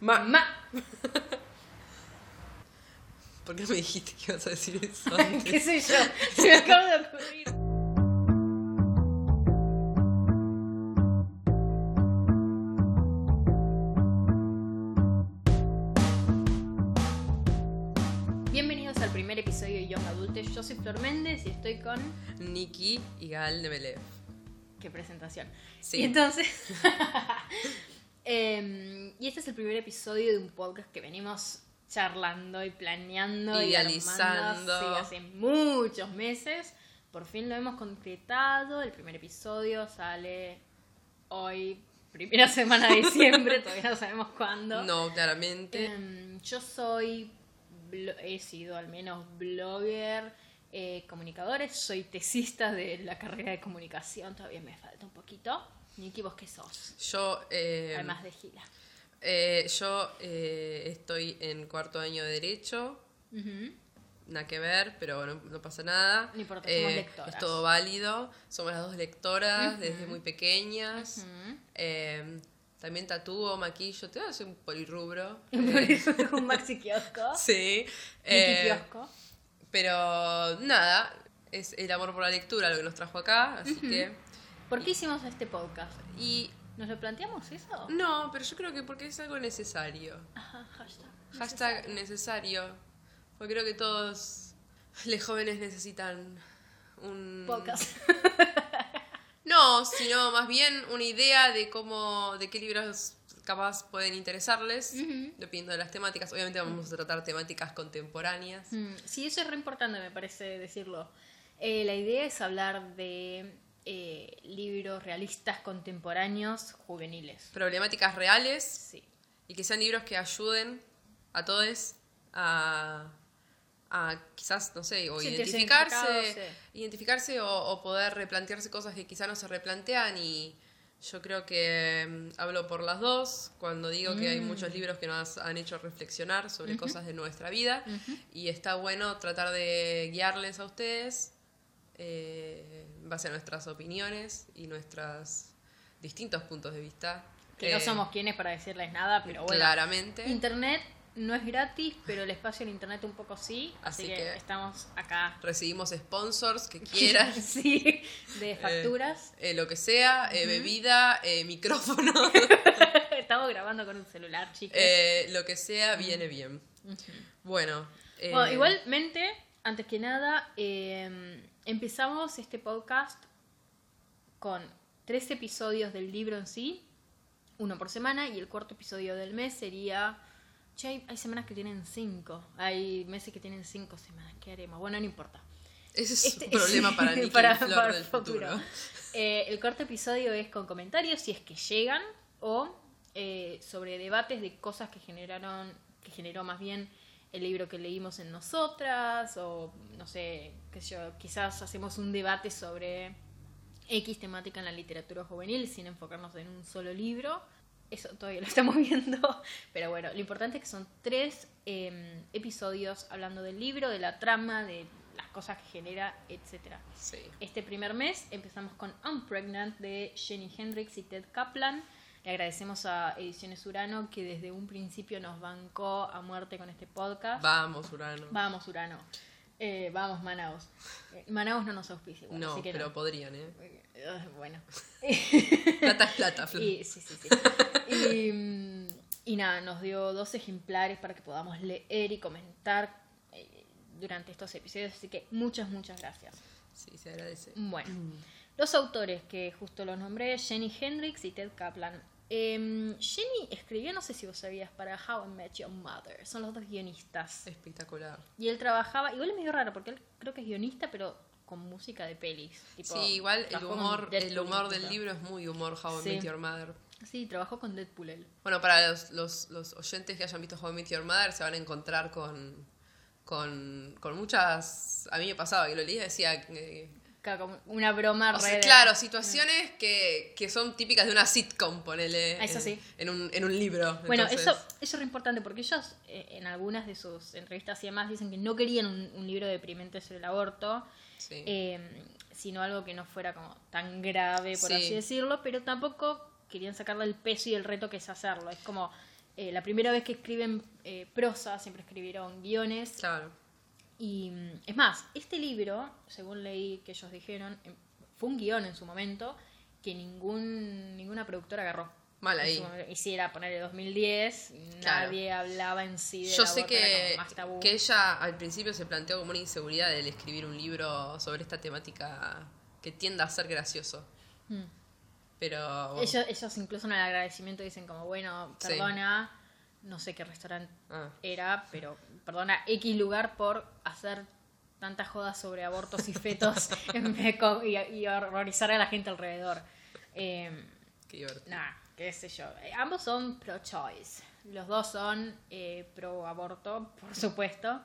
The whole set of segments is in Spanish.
Ma. Ma. ¿Por qué me dijiste que ibas a decir eso ¿Qué antes? sé yo? Se me acaba de ocurrir. Bienvenidos al primer episodio de Young Adultes. Yo soy Flor Méndez y estoy con. Nikki y Gal de Belev. ¡Qué presentación! Sí. Y entonces. em, y este es el primer episodio de un podcast que venimos charlando y planeando Idealizando. y armando, sí, hace muchos meses. Por fin lo hemos concretado. El primer episodio sale hoy, primera semana de diciembre, todavía no sabemos cuándo. No, claramente. Em, yo soy, he sido al menos blogger, eh, comunicadores, soy tesista de la carrera de comunicación, todavía me falta un poquito. Niki, ¿vos qué sos? Yo, eh, Además de Gila. eh, yo eh, estoy en cuarto año de Derecho. Nada que ver, pero bueno, no pasa nada. No importa, somos lectoras. Es todo válido. Somos las dos lectoras desde muy pequeñas. También tatúo, maquillo. Te soy un polirrubro. un maxi kiosco. Sí. Eh, kiosco. pero nada, es el amor por la lectura lo que nos trajo acá. Así que. ¿Por qué hicimos este podcast? Y. ¿Nos lo planteamos eso? No, pero yo creo que porque es algo necesario. Ajá, hashtag. Hashtag necesario. Porque creo que todos los jóvenes necesitan un... Podcast. No, sino más bien una idea de cómo, de qué libros capaz pueden interesarles, Ujú. dependiendo de las temáticas. Obviamente vamos a tratar temáticas contemporáneas. Mm, Sí, eso es re importante, me parece decirlo. Eh, la idea es hablar de eh, libros realistas contemporáneos juveniles. Problemáticas reales Sí. y que sean libros que ayuden a todos a, a quizás, no sé, o Sí, identificarse, identificados, identificarse o, o poder replantearse cosas que quizás no se replantean y yo creo que mm, hablo por las dos cuando digo que hay Mm. muchos libros que nos han hecho reflexionar sobre cosas de nuestra vida y está bueno tratar de guiarles a ustedes eh, base a nuestras opiniones y nuestros distintos puntos de vista. Que no Eh, somos quienes para decirles nada, pero bueno. Claramente. Internet no es gratis, pero el espacio en Internet un poco sí. Así, Así que, que- estamos acá. Recibimos sponsors que quieran, sí, de facturas. eh, lo que sea, eh, bebida, eh, micrófono, estamos grabando con un celular, chicos. eh, lo que sea, viene bien. Bueno, eh, Bueno, igualmente, antes que nada, eh, empezamos este podcast con tres episodios del libro en sí, uno por semana, y el cuarto episodio del mes sería... Che, hay, hay semanas que tienen cinco, hay meses que tienen cinco semanas, ¿qué haremos? Bueno, no importa. ese es Este- un problema para Nicky para- Flor para del el futuro. Eh, el cuarto episodio es con comentarios, si es que llegan, o eh, sobre debates de cosas que generaron, que generó más bien el libro que leímos en nosotras, o no sé, qué sé yo, quizás hacemos un debate sobre X temática en la literatura juvenil sin enfocarnos en un solo libro. Eso todavía lo estamos viendo. Pero bueno, lo importante es que son tres eh, episodios hablando del libro, de la trama, de las cosas que genera, etcétera. Sí. Este primer mes empezamos con I'm Pregnant de Jenny Hendrix y Ted Kaplan. Le agradecemos a Ediciones Urano que desde un principio nos bancó a muerte con este podcast. Vamos, Urano. Vamos, Urano. Eh, vamos, Manaus. Eh, Manaus no nos auspicia. igual, no, así que pero no. podrían, ¿eh? Eh, bueno. Plata es plata, Flor. Y, sí, sí, sí. Y, mm, y nada, nos dio dos ejemplares para que podamos leer y comentar durante estos episodios. Así que muchas, muchas gracias. Sí, se agradece. Bueno, los autores que justo los nombré, Jenny Hendrix y Ted Kaplan. Em, Jenny escribió, no sé si vos sabías, para How I Met Your Mother. Son los dos guionistas. Espectacular. Y él trabajaba, igual es medio raro porque él creo que es guionista, pero con música de pelis. tipo, sí, igual el humor, el humor del libro es muy humor How I Sí. Met Your Mother. Sí, trabajó con Deadpool él. Bueno, para los, los, los oyentes que hayan visto How I Met Your Mother se van a encontrar con, con, con muchas... A mí me pasaba que lo leía decía... Claro, como una broma o sea, re claro, situaciones que, que son típicas de una sitcom, ponele. Eso en, sí. En un, en un libro. Bueno, Entonces, eso, eso es re importante porque ellos eh, en algunas de sus entrevistas y demás dicen que no querían un, un libro deprimente sobre el aborto, Sí. eh, sino algo que no fuera como tan grave, por Sí. así decirlo, pero tampoco querían sacarle el peso y el reto que es hacerlo. Es como, eh, la primera vez que escriben eh, prosa, siempre escribieron guiones. Claro. Y es más, este libro, según leí que ellos dijeron, em, fue un guion en su momento que ningún, ninguna productora agarró. Mal ahí. Hiciera poner el 2010, Claro. nadie hablaba en sí de Yo la sé que, como que ella al principio se planteó como una inseguridad el escribir un libro sobre esta temática que tienda a ser gracioso. Mm. Pero. Ellos, ellos incluso en el agradecimiento dicen como, bueno, Sí. perdona, no sé qué restaurante Ah, era, pero perdona, X lugar por hacer tantas jodas sobre abortos y fetos y, y horrorizar a la gente alrededor. Eh, qué divertido. Nah, qué sé yo. Eh, Ambos son pro-choice. Los dos son eh, pro-aborto, por supuesto.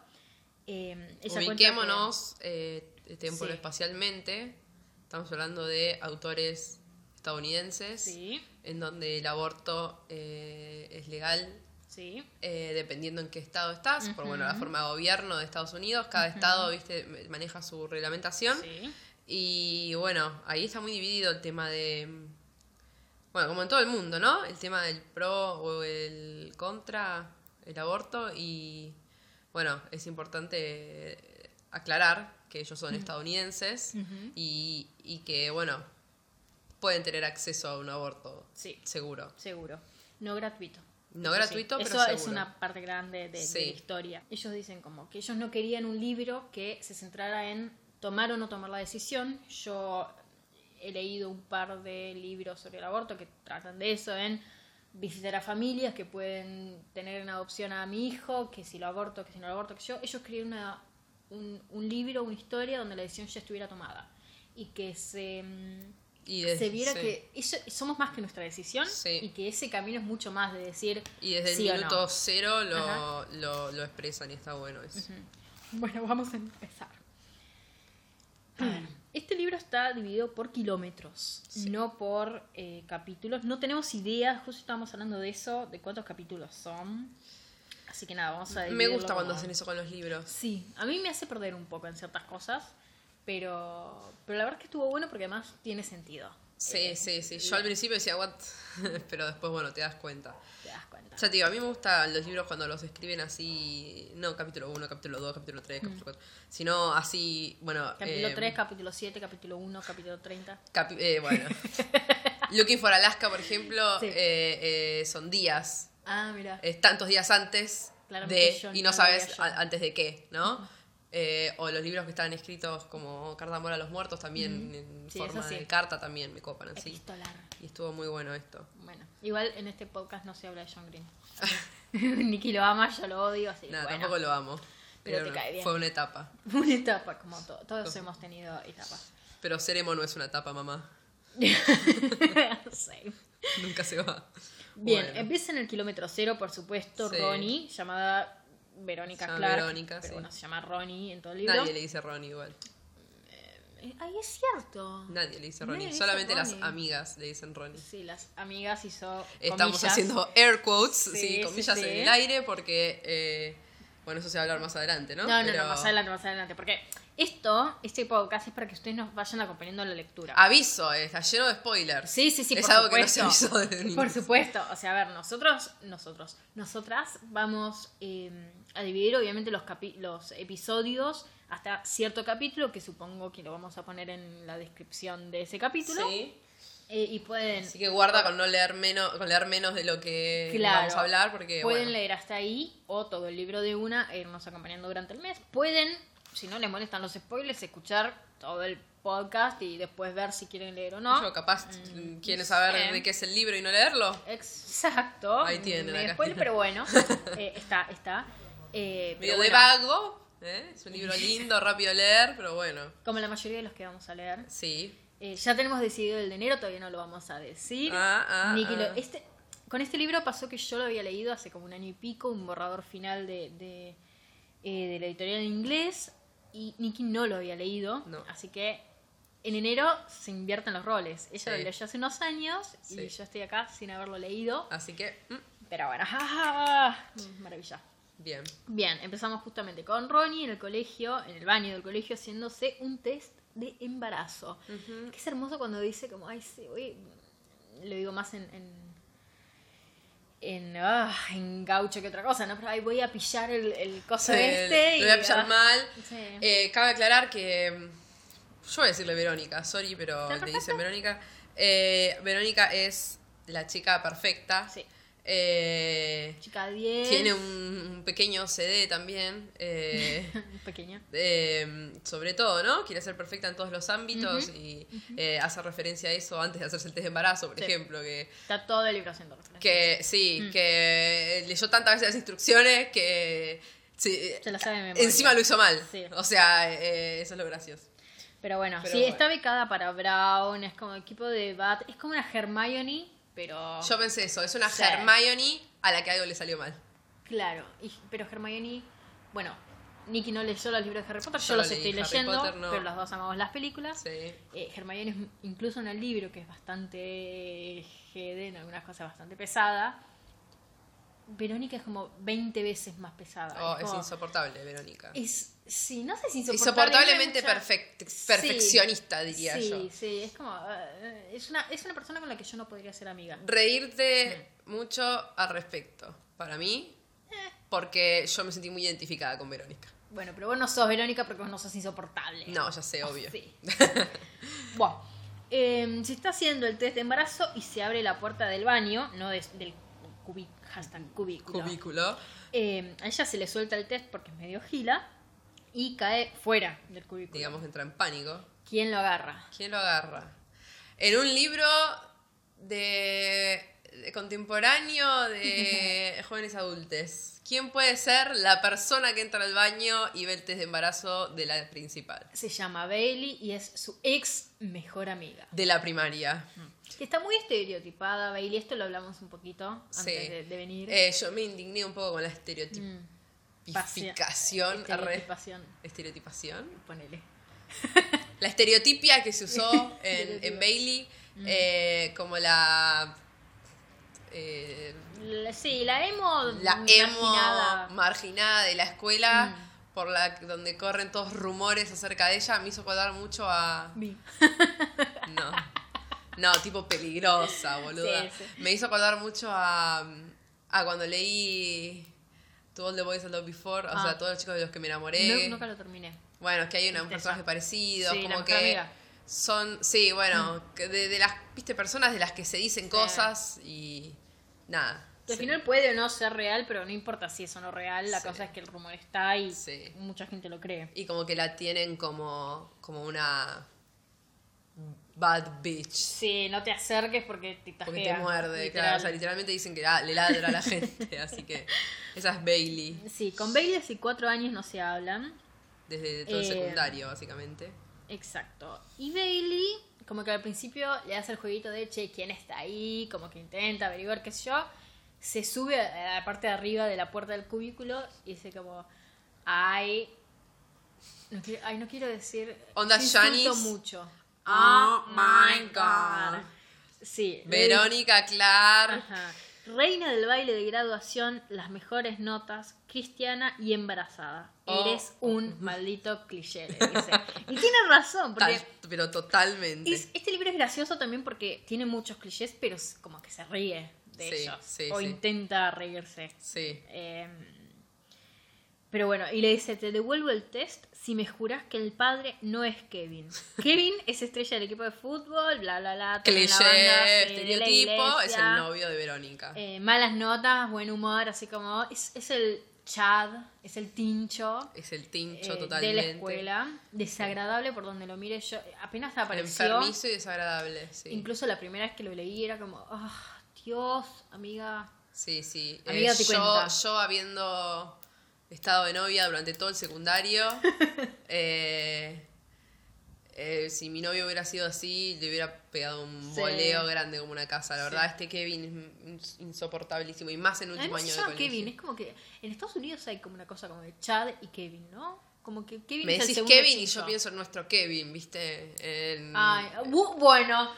Eh, cuenta Ubiquémonos eh, temporal Sí. espacialmente. Estamos hablando de autores estadounidenses que- Sí, en donde el aborto eh, es legal sí. eh, dependiendo en qué estado estás, por bueno, la forma de gobierno de Estados Unidos, cada estado, viste, maneja su reglamentación. Sí. Y bueno, ahí está muy dividido el tema de. Bueno, como en todo el mundo, ¿no? El tema del pro o el contra el aborto. Y bueno, es importante aclarar que ellos son estadounidenses y, y que, bueno, pueden tener acceso a un aborto Sí. seguro. Seguro. No gratuito. No Eso sí. gratuito, pero Eso es una parte grande de, la historia. Ellos dicen como que ellos no querían un libro que se centrara en tomar o no tomar la decisión. Yo he leído un par de libros sobre el aborto que tratan de eso, en visitar a familias que pueden tener en adopción a mi hijo, que si lo aborto, que si no lo aborto, que yo. Ellos querían una, un, un libro, una historia donde la decisión ya estuviera tomada. Y que se... Y desde- se viera sí. que eso- somos más que nuestra decisión Sí. y que ese camino es mucho más de decir Y desde sí el minuto no. cero lo, lo, lo expresan y está bueno eso. Bueno, vamos a empezar. A ver, este libro está dividido por kilómetros, no por eh, capítulos. No tenemos idea, justo estábamos hablando de eso, de cuántos capítulos son. Así que nada, vamos a Me gusta cuando como- hacen eso con los libros. Sí, a mí me hace perder un poco en ciertas cosas, pero, pero la verdad es que estuvo bueno porque además tiene sentido. Sí, Eh, sí, sí. Yo al principio decía, what? Pero después, bueno, te das cuenta. Te das cuenta. Ya te digo, a mí me gustan los libros cuando los escriben así, no capítulo 1, capítulo 2, capítulo 3, capítulo 4, sino así, bueno... Mm. Capítulo eh, 3, capítulo 7, capítulo 1, capítulo 30. capi- eh, bueno. Looking for Alaska, por ejemplo, Sí. eh, eh, son días, Ah, mira. es tantos días antes Claramente de, y no sabes antes de qué, ¿no? Eh, o los libros que están escritos como Carta de amor a los muertos también, en Sí, forma sí. de carta también me copan así. Epistolar. Y estuvo muy bueno esto. Bueno, igual en este podcast no se habla de John Green. Nicky lo ama, yo lo odio, así bueno. tampoco lo amo. Pero te cae bien. Fue una etapa. Una etapa, como to- todos hemos tenido etapas. Pero ser emo no es una etapa, mamá. Nunca se va. Bien, Bueno. empieza en el kilómetro cero, por supuesto, Sí. Ronnie, llamada Verónica llama Clark. Verónica, pero sí. bueno, se llama Ronnie en todo el libro. Nadie le dice Ronnie igual. Eh, Ay, es cierto. Nadie le dice Nadie Ronnie. le dice Solamente las amigas le dicen Ronnie. Sí, las amigas hizo. Estamos comillas. haciendo air quotes, Sí, comillas sí. en el aire, porque. eh, bueno, eso se va a hablar más adelante, ¿no? No, no, Pero- no, más adelante, más adelante. Porque esto, este podcast es para que ustedes nos vayan acompañando en la lectura. Aviso, eh, está lleno de spoilers. Sí, sí, sí, Es por algo supuesto. que no se avisó desde Por supuesto. O sea, a ver, nosotros, nosotros, nosotras vamos eh, a dividir obviamente los, capi- los episodios hasta cierto capítulo, que supongo que lo vamos a poner en la descripción de ese capítulo. Sí. Eh, y pueden... Así que guarda con no leer menos, con leer menos de lo que Claro. vamos a hablar, porque Pueden bueno, leer hasta ahí o todo el libro de una e irnos acompañando durante el mes. Pueden, si no les molestan los spoilers, escuchar todo el podcast y después ver si quieren leer o no. yo capaz Mm, quieren saber de qué es el libro y no leerlo. Exacto. Ahí tienen acá. spoiler, pero bueno, eh, está, está. Eh, pero Medio de bueno, vago, ¿eh? es un libro lindo, rápido de leer, pero bueno, Como la mayoría de los que vamos a leer. sí. Eh, ya tenemos decidido el de enero, todavía no lo vamos a decir. Ah, ah, lo- ah. este, con este libro pasó que yo lo había leído hace como un año y pico, un borrador final de, de, eh, de la editorial en inglés, y Nicky no lo había leído, No. así que en enero se invierten los roles. Ella Sí. lo leyó hace unos años y Sí. yo estoy acá sin haberlo leído, Así que, mm, pero bueno, maravilla. Bien. Bien, empezamos justamente con Ronnie en el colegio, en el baño del colegio, haciéndose un test de embarazo. Que es hermoso cuando dice como, ay, sí, voy... Lo digo más en... en, en, ah, en gaucho que otra cosa, ¿no? Pero ahí voy a pillar el, el coso Sí, este. lo voy a pillar ah, mal. sí. Eh, cabe aclarar que. mm, Yo voy a decirle Verónica, sorry, pero ¿Está le dicen Verónica. Eh, Verónica es la chica perfecta. Sí. Eh, Chica 10. tiene un, un pequeño CD también. eh, Pequeña. eh, sobre todo, ¿no? Quiere ser perfecta en todos los ámbitos y eh, hace referencia a eso antes de hacerse el test de embarazo, por Sí. ejemplo, que, Está todo el libro haciendo referencia. que sí, Mm. que leyó tantas veces las instrucciones que sí, Se la sabe encima lo hizo mal. Sí. O sea, eh, eso es lo gracioso. Pero bueno, Pero sí, bueno. está becada para Brown, es como equipo de debate, es como una Hermione, pero... Yo pensé eso, es una Sí. Hermione a la que algo le salió mal. Claro, y- pero Hermione, bueno, Nicky no leyó los libros de Harry Potter, yo, Yo los leí estoy Harry leyendo, Potter, no. pero los dos amamos las películas. Sí. Eh, Hermione es incluso en el libro, que es bastante GD, en algunas cosas bastante pesada. Verónica es como 20 veces más pesada. Oh, es como- insoportable, Verónica. es- sí, no sé si insoportable. Insoportablemente Sí. perfeccionista, diría sí, yo. Sí, es como. eh, es, una, es una persona con la que yo no podría ser amiga. Reírte mucho al respecto, para mí, Eh. porque yo me sentí muy identificada con Verónica. Bueno, pero vos no sos Verónica porque vos no sos insoportable. No, ya sé, obvio. Sí. bueno, eh, se está haciendo el test de embarazo y se abre la puerta del baño, no des- del cubi, hashtag cubículo. Cubículo. Eh, a ella se le suelta el test porque es medio gila y cae fuera del cubículo. Digamos entra en pánico. ¿Quién lo agarra? ¿Quién lo agarra? En un libro de, de contemporáneo de jóvenes adultos. ¿Quién puede ser la persona que entra al baño y ve el test de embarazo de la principal? Se llama Bailey y es su ex mejor amiga. De la primaria. Que está muy estereotipada, Bailey. Esto lo hablamos un poquito antes Sí. de, de venir. Eh, yo me indigné un poco con la Mm. Estereotipación. Estereotipación. Ponele. La estereotipia que se usó en, en Bailey Mm. eh, como la... eh, La- Sí, la emo. la emo marginada. marginada de la escuela Mm. por la donde corren todos rumores acerca de ella me hizo acordar mucho a Vi. no no tipo peligrosa boluda Sí, sí. me hizo acordar mucho a a cuando leí To All the Boys I Loved Before o Ah. sea todos los chicos de los que me enamoré No- nunca lo terminé. bueno es que hay una- un personaje parecido Sí, como que amiga. son sí bueno que de, de las viste personas de las que se dicen Sí. cosas y nada Al sí. final puede o no ser real, pero no importa si es o no real. La cosa es que el rumor está y mucha gente lo cree. Y como que la tienen como, como una bad bitch. Sí, no te acerques porque te tajea. Porque te muerde, literal. claro. O sea, literalmente dicen que la- le ladra a la gente. así que esa es Bailey. Sí, con Bailey hace cuatro años no se hablan. Desde todo el Eh, secundario, básicamente. Exacto. Y Bailey, como que al principio le hace el jueguito de, che, ¿quién está ahí? Como que intenta averiguar qué sé yo. Se sube a la parte de arriba de la puerta del cubículo y dice como, ay... No quiero, ay, no quiero decir... Onda mucho. Oh my God. Sí. Verónica Clark. Ajá. Reina del baile de graduación, las mejores notas, cristiana y embarazada. Oh. Eres un maldito cliché, le dice. Y tiene razón, porque Tal- pero totalmente. es- este libro es gracioso también porque tiene muchos clichés, pero como que se ríe de Sí, ellos. sí, o sí. intenta reírse. Sí. Eh, pero bueno, y le dice, te devuelvo el test si me juras que el padre no es Kevin. Kevin es estrella del equipo de fútbol, bla, bla, bla. Cliché, de la estereotipo, es el novio de Verónica. Eh, malas notas, buen humor, así como es, es el Chad, es el tincho es el eh, tincho de totalmente. la escuela, desagradable por donde lo mire yo, apenas apareció, Enfermizo y desagradable, sí. incluso la primera vez que lo leí era como, ah, Dios, amiga, Sí, sí. Eh, Amiga, te yo, cuenta. yo habiendo estado de novia durante todo el secundario, eh, eh, si mi novio hubiera sido así, le hubiera pegado un Sí. boleo grande como una casa. La Sí. verdad, este Kevin es ins- insoportablísimo y más en el último se año de colegio. Kevin, es como que en Estados Unidos hay como una cosa como de Chad y Kevin, ¿no? Como que Kevin Me es el decís segundo Kevin y yo pienso en nuestro Kevin, ¿viste? En- Ay, bu- bueno,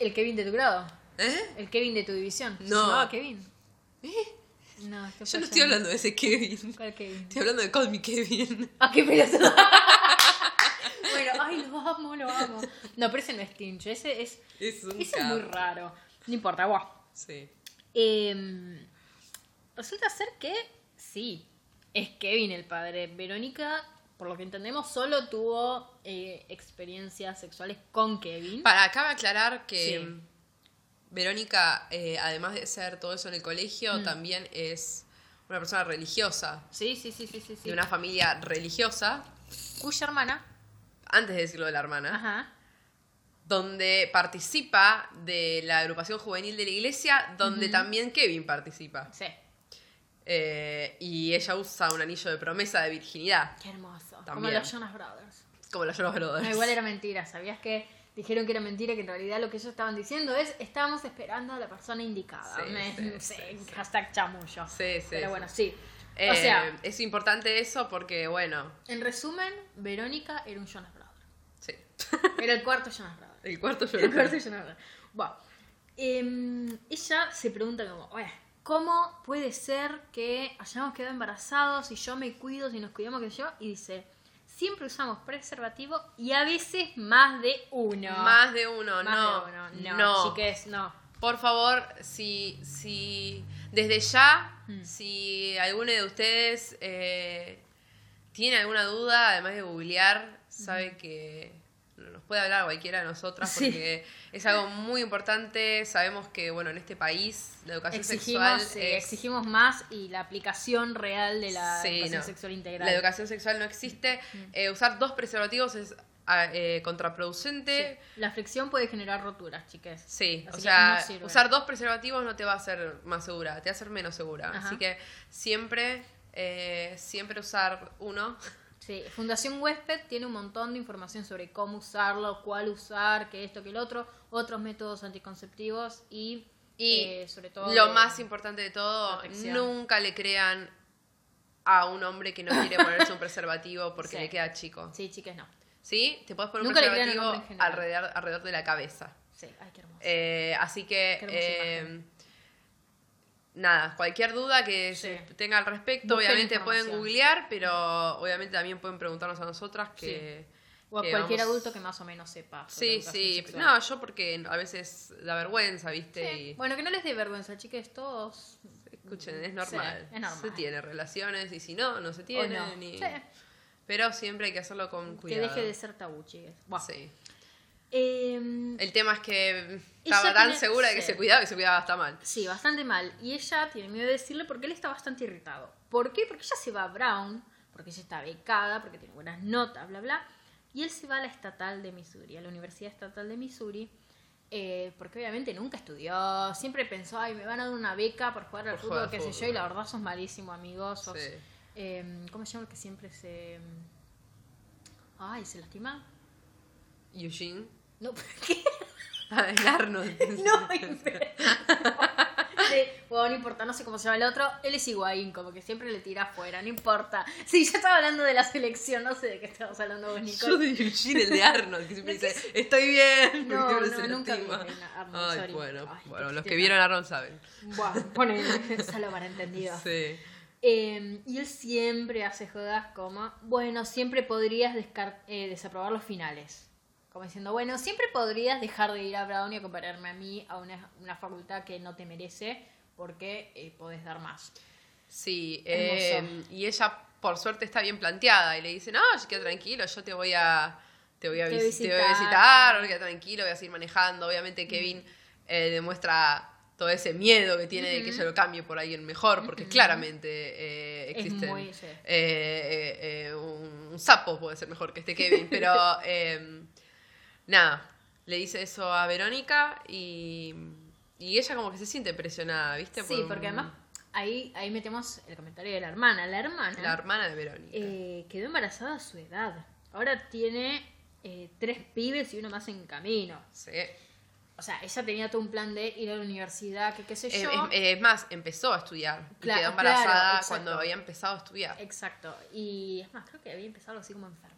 el Kevin de tu grado, ¿Eh? el Kevin de tu división, ¿se No. llamaba Kevin? ¿Eh? No, Yo no estoy hablando de ese Kevin. ¿Cuál Kevin? Estoy hablando de Call Me Kevin. Ah, qué pelotudo. bueno, ay, lo amo, lo amo. No, pero ese no es Tincho, ese es, Es un ese es muy raro. No importa, guau. Sí. Em, resulta ser que sí, es Kevin el padre. Verónica, por lo que entendemos, solo tuvo eh, experiencias sexuales con Kevin. Para acá aclarar que Sí. Verónica, eh, además de ser todo eso en el colegio, Mm. también es una persona religiosa, Sí, sí, sí, sí, sí. de una familia religiosa, Cuya hermana, antes de decirlo de la hermana, ajá, donde participa de la agrupación juvenil de la iglesia, donde también Kevin participa. sí. Eh, y ella usa un anillo de promesa de virginidad, Qué hermoso. Como También. los Jonas Brothers. como la Jonas Brothers. No, igual era mentira, ¿sabías que dijeron que era mentira? Que en realidad lo que ellos estaban diciendo es, estábamos esperando a la persona indicada. Sí, Me- sí, sí, sí, sí. hashtag chamullo. Sí, sí, Pero bueno, sí. Eh, o sea, es importante eso porque, bueno, en resumen, Verónica era un Jonas Brother. sí. Era el cuarto Jonas Brother. El cuarto El Jonas cuarto Brothers. Jonas Brother. Bueno, em, ella se pregunta como, "Oye, ¿cómo puede ser que hayamos quedado embarazados y yo me cuido, si nos cuidamos que yo? Y dice, siempre usamos preservativo y a veces más de uno. Más de uno, Más no. de uno. No, no. chiques, no. Por favor, si, si desde ya, Mm. si alguno de ustedes eh, tiene alguna duda, además de googlear, sabe que puede hablar cualquiera de nosotras Sí. porque es algo muy importante. Sabemos que, bueno, en este país la educación Exigimos, sexual es- exigimos más y la aplicación real de la Sí, educación no. sexual integral. La educación sexual no existe. Eh, usar dos preservativos es ah, eh, contraproducente. Sí. La fricción puede generar roturas, chiques. Sí, Así o sea, no usar dos preservativos no te va a hacer más segura, te va a hacer menos segura. Ajá. Así que siempre, eh, siempre usar uno. Sí, Fundación Huésped tiene un montón de información sobre cómo usarlo, cuál usar, que esto, que el otro, otros métodos anticonceptivos y, Y eh, sobre todo Lo más importante de todo, protección. nunca le crean a un hombre que no quiere ponerse un preservativo porque Sí. le queda chico. Sí, chiques, no. ¿Sí? Te puedes poner Nunca un preservativo alrededor, alrededor de la cabeza. Sí, ay, qué hermoso. Eh, así que, Qué. Nada, cualquier duda que Sí. se tenga al respecto, Busquen obviamente pueden googlear, pero obviamente también pueden preguntarnos a nosotras que... o a que cualquier vamos- adulto que más o menos sepa. sobre Sí, sí. sexual. No, yo porque a veces da vergüenza, ¿viste? Sí. Y, Bueno, que no les dé vergüenza, chiques, todos. escuchen, es Sí, normal. es normal. Se tiene relaciones y si no, no se tienen. no. y- Sí, Pero siempre hay que hacerlo con que cuidado. deje de ser tabú. Buah. Sí. Em, El tema es que estaba tan tiene- segura de que sí. se cuidaba que se cuidaba hasta mal. Sí, bastante mal. Y ella tiene miedo de decirle porque él está bastante irritado. ¿Por qué? Porque ella se va a Brown, porque ella está becada, porque tiene buenas notas, bla, bla. Y él se va a la estatal de Missouri, a la Universidad Estatal de Missouri, eh, porque obviamente nunca estudió. Siempre pensó, ay, me van a dar una beca por jugar al Por fútbol, qué sé yo. Y la verdad sos malísimo, amigos. Sos, Sí. eh, ¿Cómo se llama el que siempre se... Ay, ¿se lastima? Eugene. No, ¿qué? Ah, el Arnold. No. Sí, bueno, no importa, no sé cómo se llama el otro. Él es Higuaín, como que siempre le tira afuera, no importa. Sí, yo estaba hablando de la selección, no sé de qué estamos hablando vos, Yo Nicole. de Eugene, el de Arnold, que siempre dice, estoy bien. No, no, nunca vi a Arnold, Ay, sorry. bueno, Ay, bueno, qué los que vieron a Arnold saben. Buah, ponele, solo para entendidos. Sí. Eh, y él siempre hace jodas como, bueno, siempre podrías eh, desaprobar los finales. Como diciendo, bueno, siempre podrías dejar de ir a Brown y acompañarme a mí a una, una facultad que no te merece porque eh, podés dar más. Sí, eh, y ella por suerte está bien planteada y le dice, no, queda tranquilo, yo te voy a te voy a, Te visitar, te voy a visitar, sí. queda tranquilo, voy a seguir manejando. Obviamente Kevin eh, demuestra todo ese miedo que tiene de que ella lo cambie por alguien mejor, porque claramente eh, Es existen muy, sí. eh, eh, eh, un, un sapo puede ser mejor que este Kevin, pero eh, nada, le dice eso a Verónica y, y ella como que se siente presionada, ¿viste? Sí, Por porque un- además ahí, ahí metemos el comentario de la hermana. La hermana La hermana de Verónica. eh, quedó embarazada a su edad. Ahora tiene eh, tres pibes y uno más en camino. Sí. O sea, ella tenía todo un plan de ir a la universidad, que qué sé yo. Es, es más, empezó a estudiar. y quedó embarazada claro, cuando había empezado a estudiar. Exacto. Y es más, creo que había empezado así como enfermería.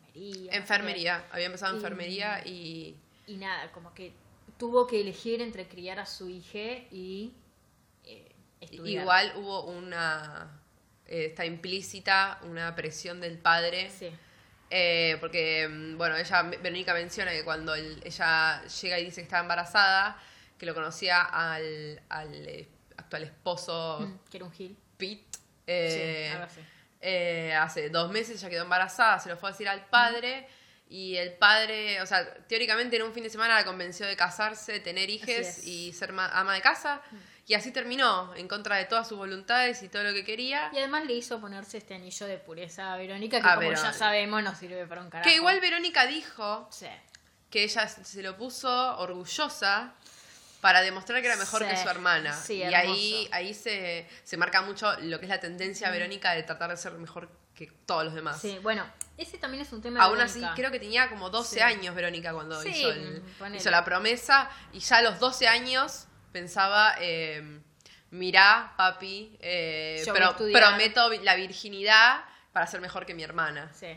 Enfermería. Había empezado enfermería y. Y nada, como que tuvo que elegir entre criar a su hija y eh, estudiar. Igual hubo una. eh, está implícita una presión del padre. Sí. Eh, porque, mm, bueno, ella, Verónica menciona que cuando ella llega y dice que estaba embarazada, que lo conocía al, al, eh, actual esposo, Mm, que era un gil. Pete. Sí, eh, algo así. Eh, hace dos meses ya quedó embarazada, se lo fue a decir al padre. Y el padre, o sea, teóricamente en un fin de semana la convenció de casarse, tener Así hijos es. y ser ma- ama de casa. Y así terminó, en contra de todas sus voluntades y todo lo que quería. Y además le hizo ponerse este anillo de pureza a Verónica, que A como ya sabemos no sirve para un carajo. Que igual Verónica dijo Sí. que ella se lo puso orgullosa para demostrar que era mejor Sí, que su hermana. sí, y ahí, ahí se, se marca mucho lo que es la tendencia Verónica de tratar de ser mejor que todos los demás. Sí, bueno, ese también es un tema de Aún así, creo que tenía como 12 Sí. años Verónica cuando hizo, el- ponele. hizo la promesa. Y ya a los 12 años pensaba, eh, mirá, papi, eh, pero estudiar". prometo la virginidad para ser mejor que mi hermana. Sí.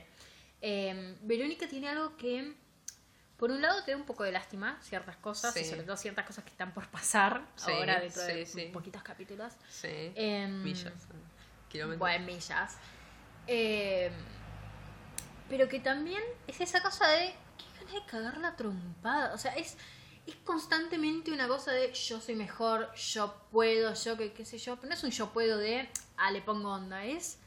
Eh, Verónica tiene algo que, por un lado, te da un poco de lástima, ciertas cosas, y sobre todo ciertas cosas que están por pasar Sí, ahora dentro de sí, poquitos capítulos. Sí. Em, Millas. Kilómetros. Bueno, millas. Eh, pero que también es esa cosa de qué ganas de cagar la trompada. O sea, es, es constantemente una cosa de yo soy mejor, yo puedo, yo que qué sé yo. Pero no es un yo puedo de ah, le pongo onda. Es.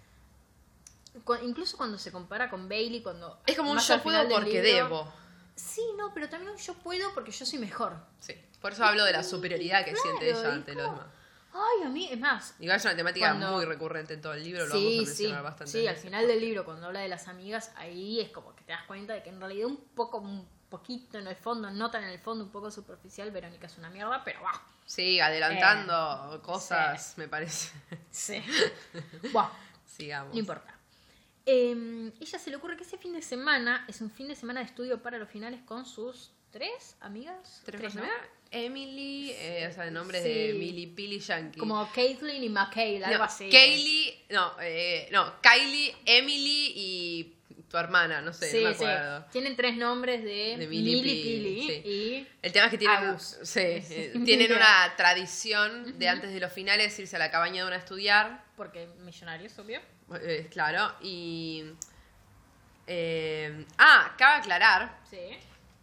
Incluso cuando se compara con Bailey, cuando. Es como un yo puedo porque libro- debo. Sí, no, pero también yo puedo porque yo soy mejor. Sí. Por eso hablo de la superioridad que Claro, siente ella ante los demás. Ay, a mí, es más, Igual es una temática Cuando- muy recurrente en todo el libro, lo sí, vamos a sí, mencionar bastante. sí, al final del libro, cuando habla de las amigas, ahí es como que te das cuenta de que en realidad un poco, un poquito en el fondo, no tan en el fondo, un poco superficial, Verónica es una mierda, pero va. Sí, adelantando cosas, sí. me parece. Sí. Buah, Sigamos. no importa. Eh, ella se le ocurre que ese fin de semana es un fin de semana de estudio para los finales con sus tres amigas. ¿Tres Tres, ¿no? Emily, eh, o sea, el nombre Sí. de Millie Pilly Yankee. Como Caitlyn y McHale, algo no, así. Kaylee, no, eh, no, Kylie, Emily y tu hermana, no sé, Sí, no me sí. acuerdo. Tienen tres nombres de, De Millie Pili, Pili sí. y El tema es que tienen, Agus. sí, eh, tienen una tradición de antes de los finales irse a la cabaña de una a estudiar, porque millonarios, obvio. eh, claro, y... eh, ah, cabe aclarar Sí.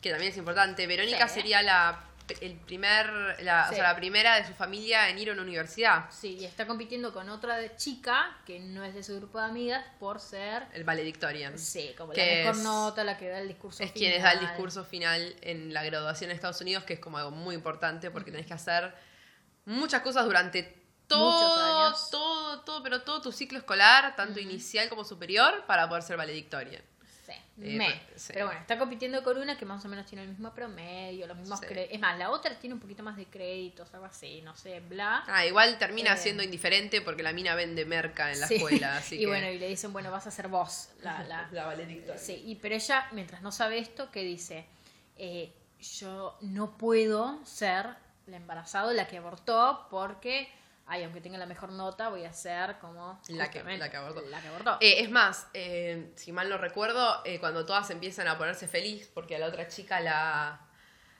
que también es importante, Verónica Sí. sería la el primer la, o sea, la primera de su familia en ir a una universidad, Sí, y está compitiendo con otra de- chica que no es de su grupo de amigas por ser, el valedictorian. sí, como la mejor es- nota, la que da el discurso Es quienes da el final. discurso final en la graduación en Estados Unidos, que es como algo muy importante porque tenés que hacer muchas cosas durante todo, todo, todo, pero todo tu ciclo escolar, tanto inicial como superior, para poder ser valedictorian. Eh, me. sí. Pero bueno, está compitiendo con una que más o menos tiene el mismo promedio, los mismos Sí. créditos. Es más, la otra tiene un poquito más de créditos, algo así, no sé, bla. Ah, igual termina Eh. siendo indiferente porque la mina vende merca en la Sí. escuela, así y que... bueno, y le dicen, bueno, vas a ser vos la, la, la valedictorian. Sí, y, pero ella, mientras no sabe esto, ¿qué dice? Eh, yo no puedo ser la embarazada, la que abortó, porque, ay, aunque tenga la mejor nota, voy a ser como... La que- la que abortó. La que abortó. Eh, es más, eh, si mal no recuerdo, eh, cuando todas empiezan a ponerse feliz porque a la otra chica la,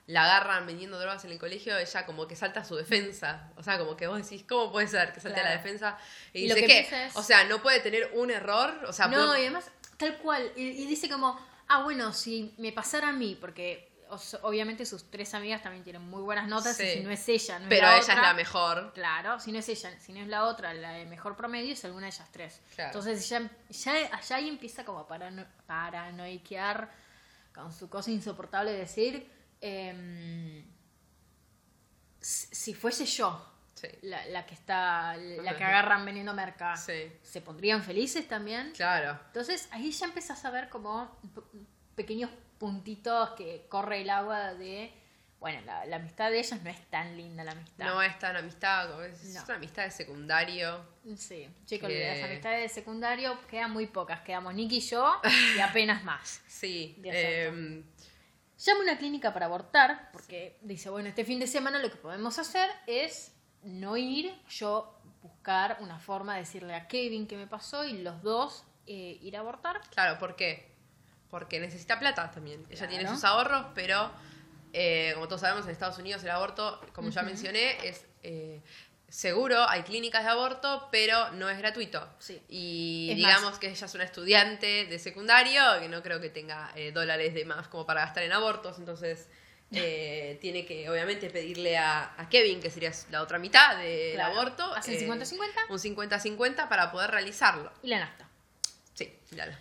la agarran vendiendo drogas en el colegio, ella como que salta a su defensa. O sea, como que vos decís, ¿cómo puede ser que salte a la defensa? Y, dice que que, piensa es- o sea, no puede tener un error. O sea, no, puede- y además, tal cual, y, y dice como, ah, bueno, si me pasara a mí, porque obviamente sus tres amigas también tienen muy buenas notas, y si no es ella, no es pero la ella otra, es la mejor. Claro, si no es ella, si no es la otra, la de mejor promedio es alguna de ellas tres. Claro. Entonces ya, ya allá ahí empieza como a parano, paranoiquear con su cosa insoportable de decir, em, si fuese yo Sí, la, la que está, la que agarran vendiendo merca, sí, ¿se pondrían felices también? claro. Entonces ahí ya empezás a ver como pequeños puntitos que corre el agua de, bueno, la, la amistad de ellas no es tan linda la amistad. No es tan amistad, como es, No. una amistad de secundario. Sí, chicos, Que- las amistades de secundario quedan muy pocas. Quedamos Nicky y yo y apenas más. Sí. Acepto. em, Llama a una clínica para abortar porque dice, bueno, este fin de semana lo que podemos hacer es no ir, yo buscar una forma de decirle a Kevin qué me pasó y los dos eh, ir a abortar. Claro, ¿por qué? Porque necesita plata también. Ella tiene sus ahorros, pero eh, como todos sabemos, en Estados Unidos el aborto, como ya mencioné, es eh, seguro, hay clínicas de aborto, pero no es gratuito. Sí. Y Es digamos más- que ella es una estudiante de secundario, que no creo que tenga eh, dólares de más como para gastar en abortos, entonces eh, tiene que obviamente pedirle a, a Kevin, que sería la otra mitad del Claro. aborto, Hacen eh, 50-50. un 50-50 para poder realizarlo. Y la nafta. Sí, claro.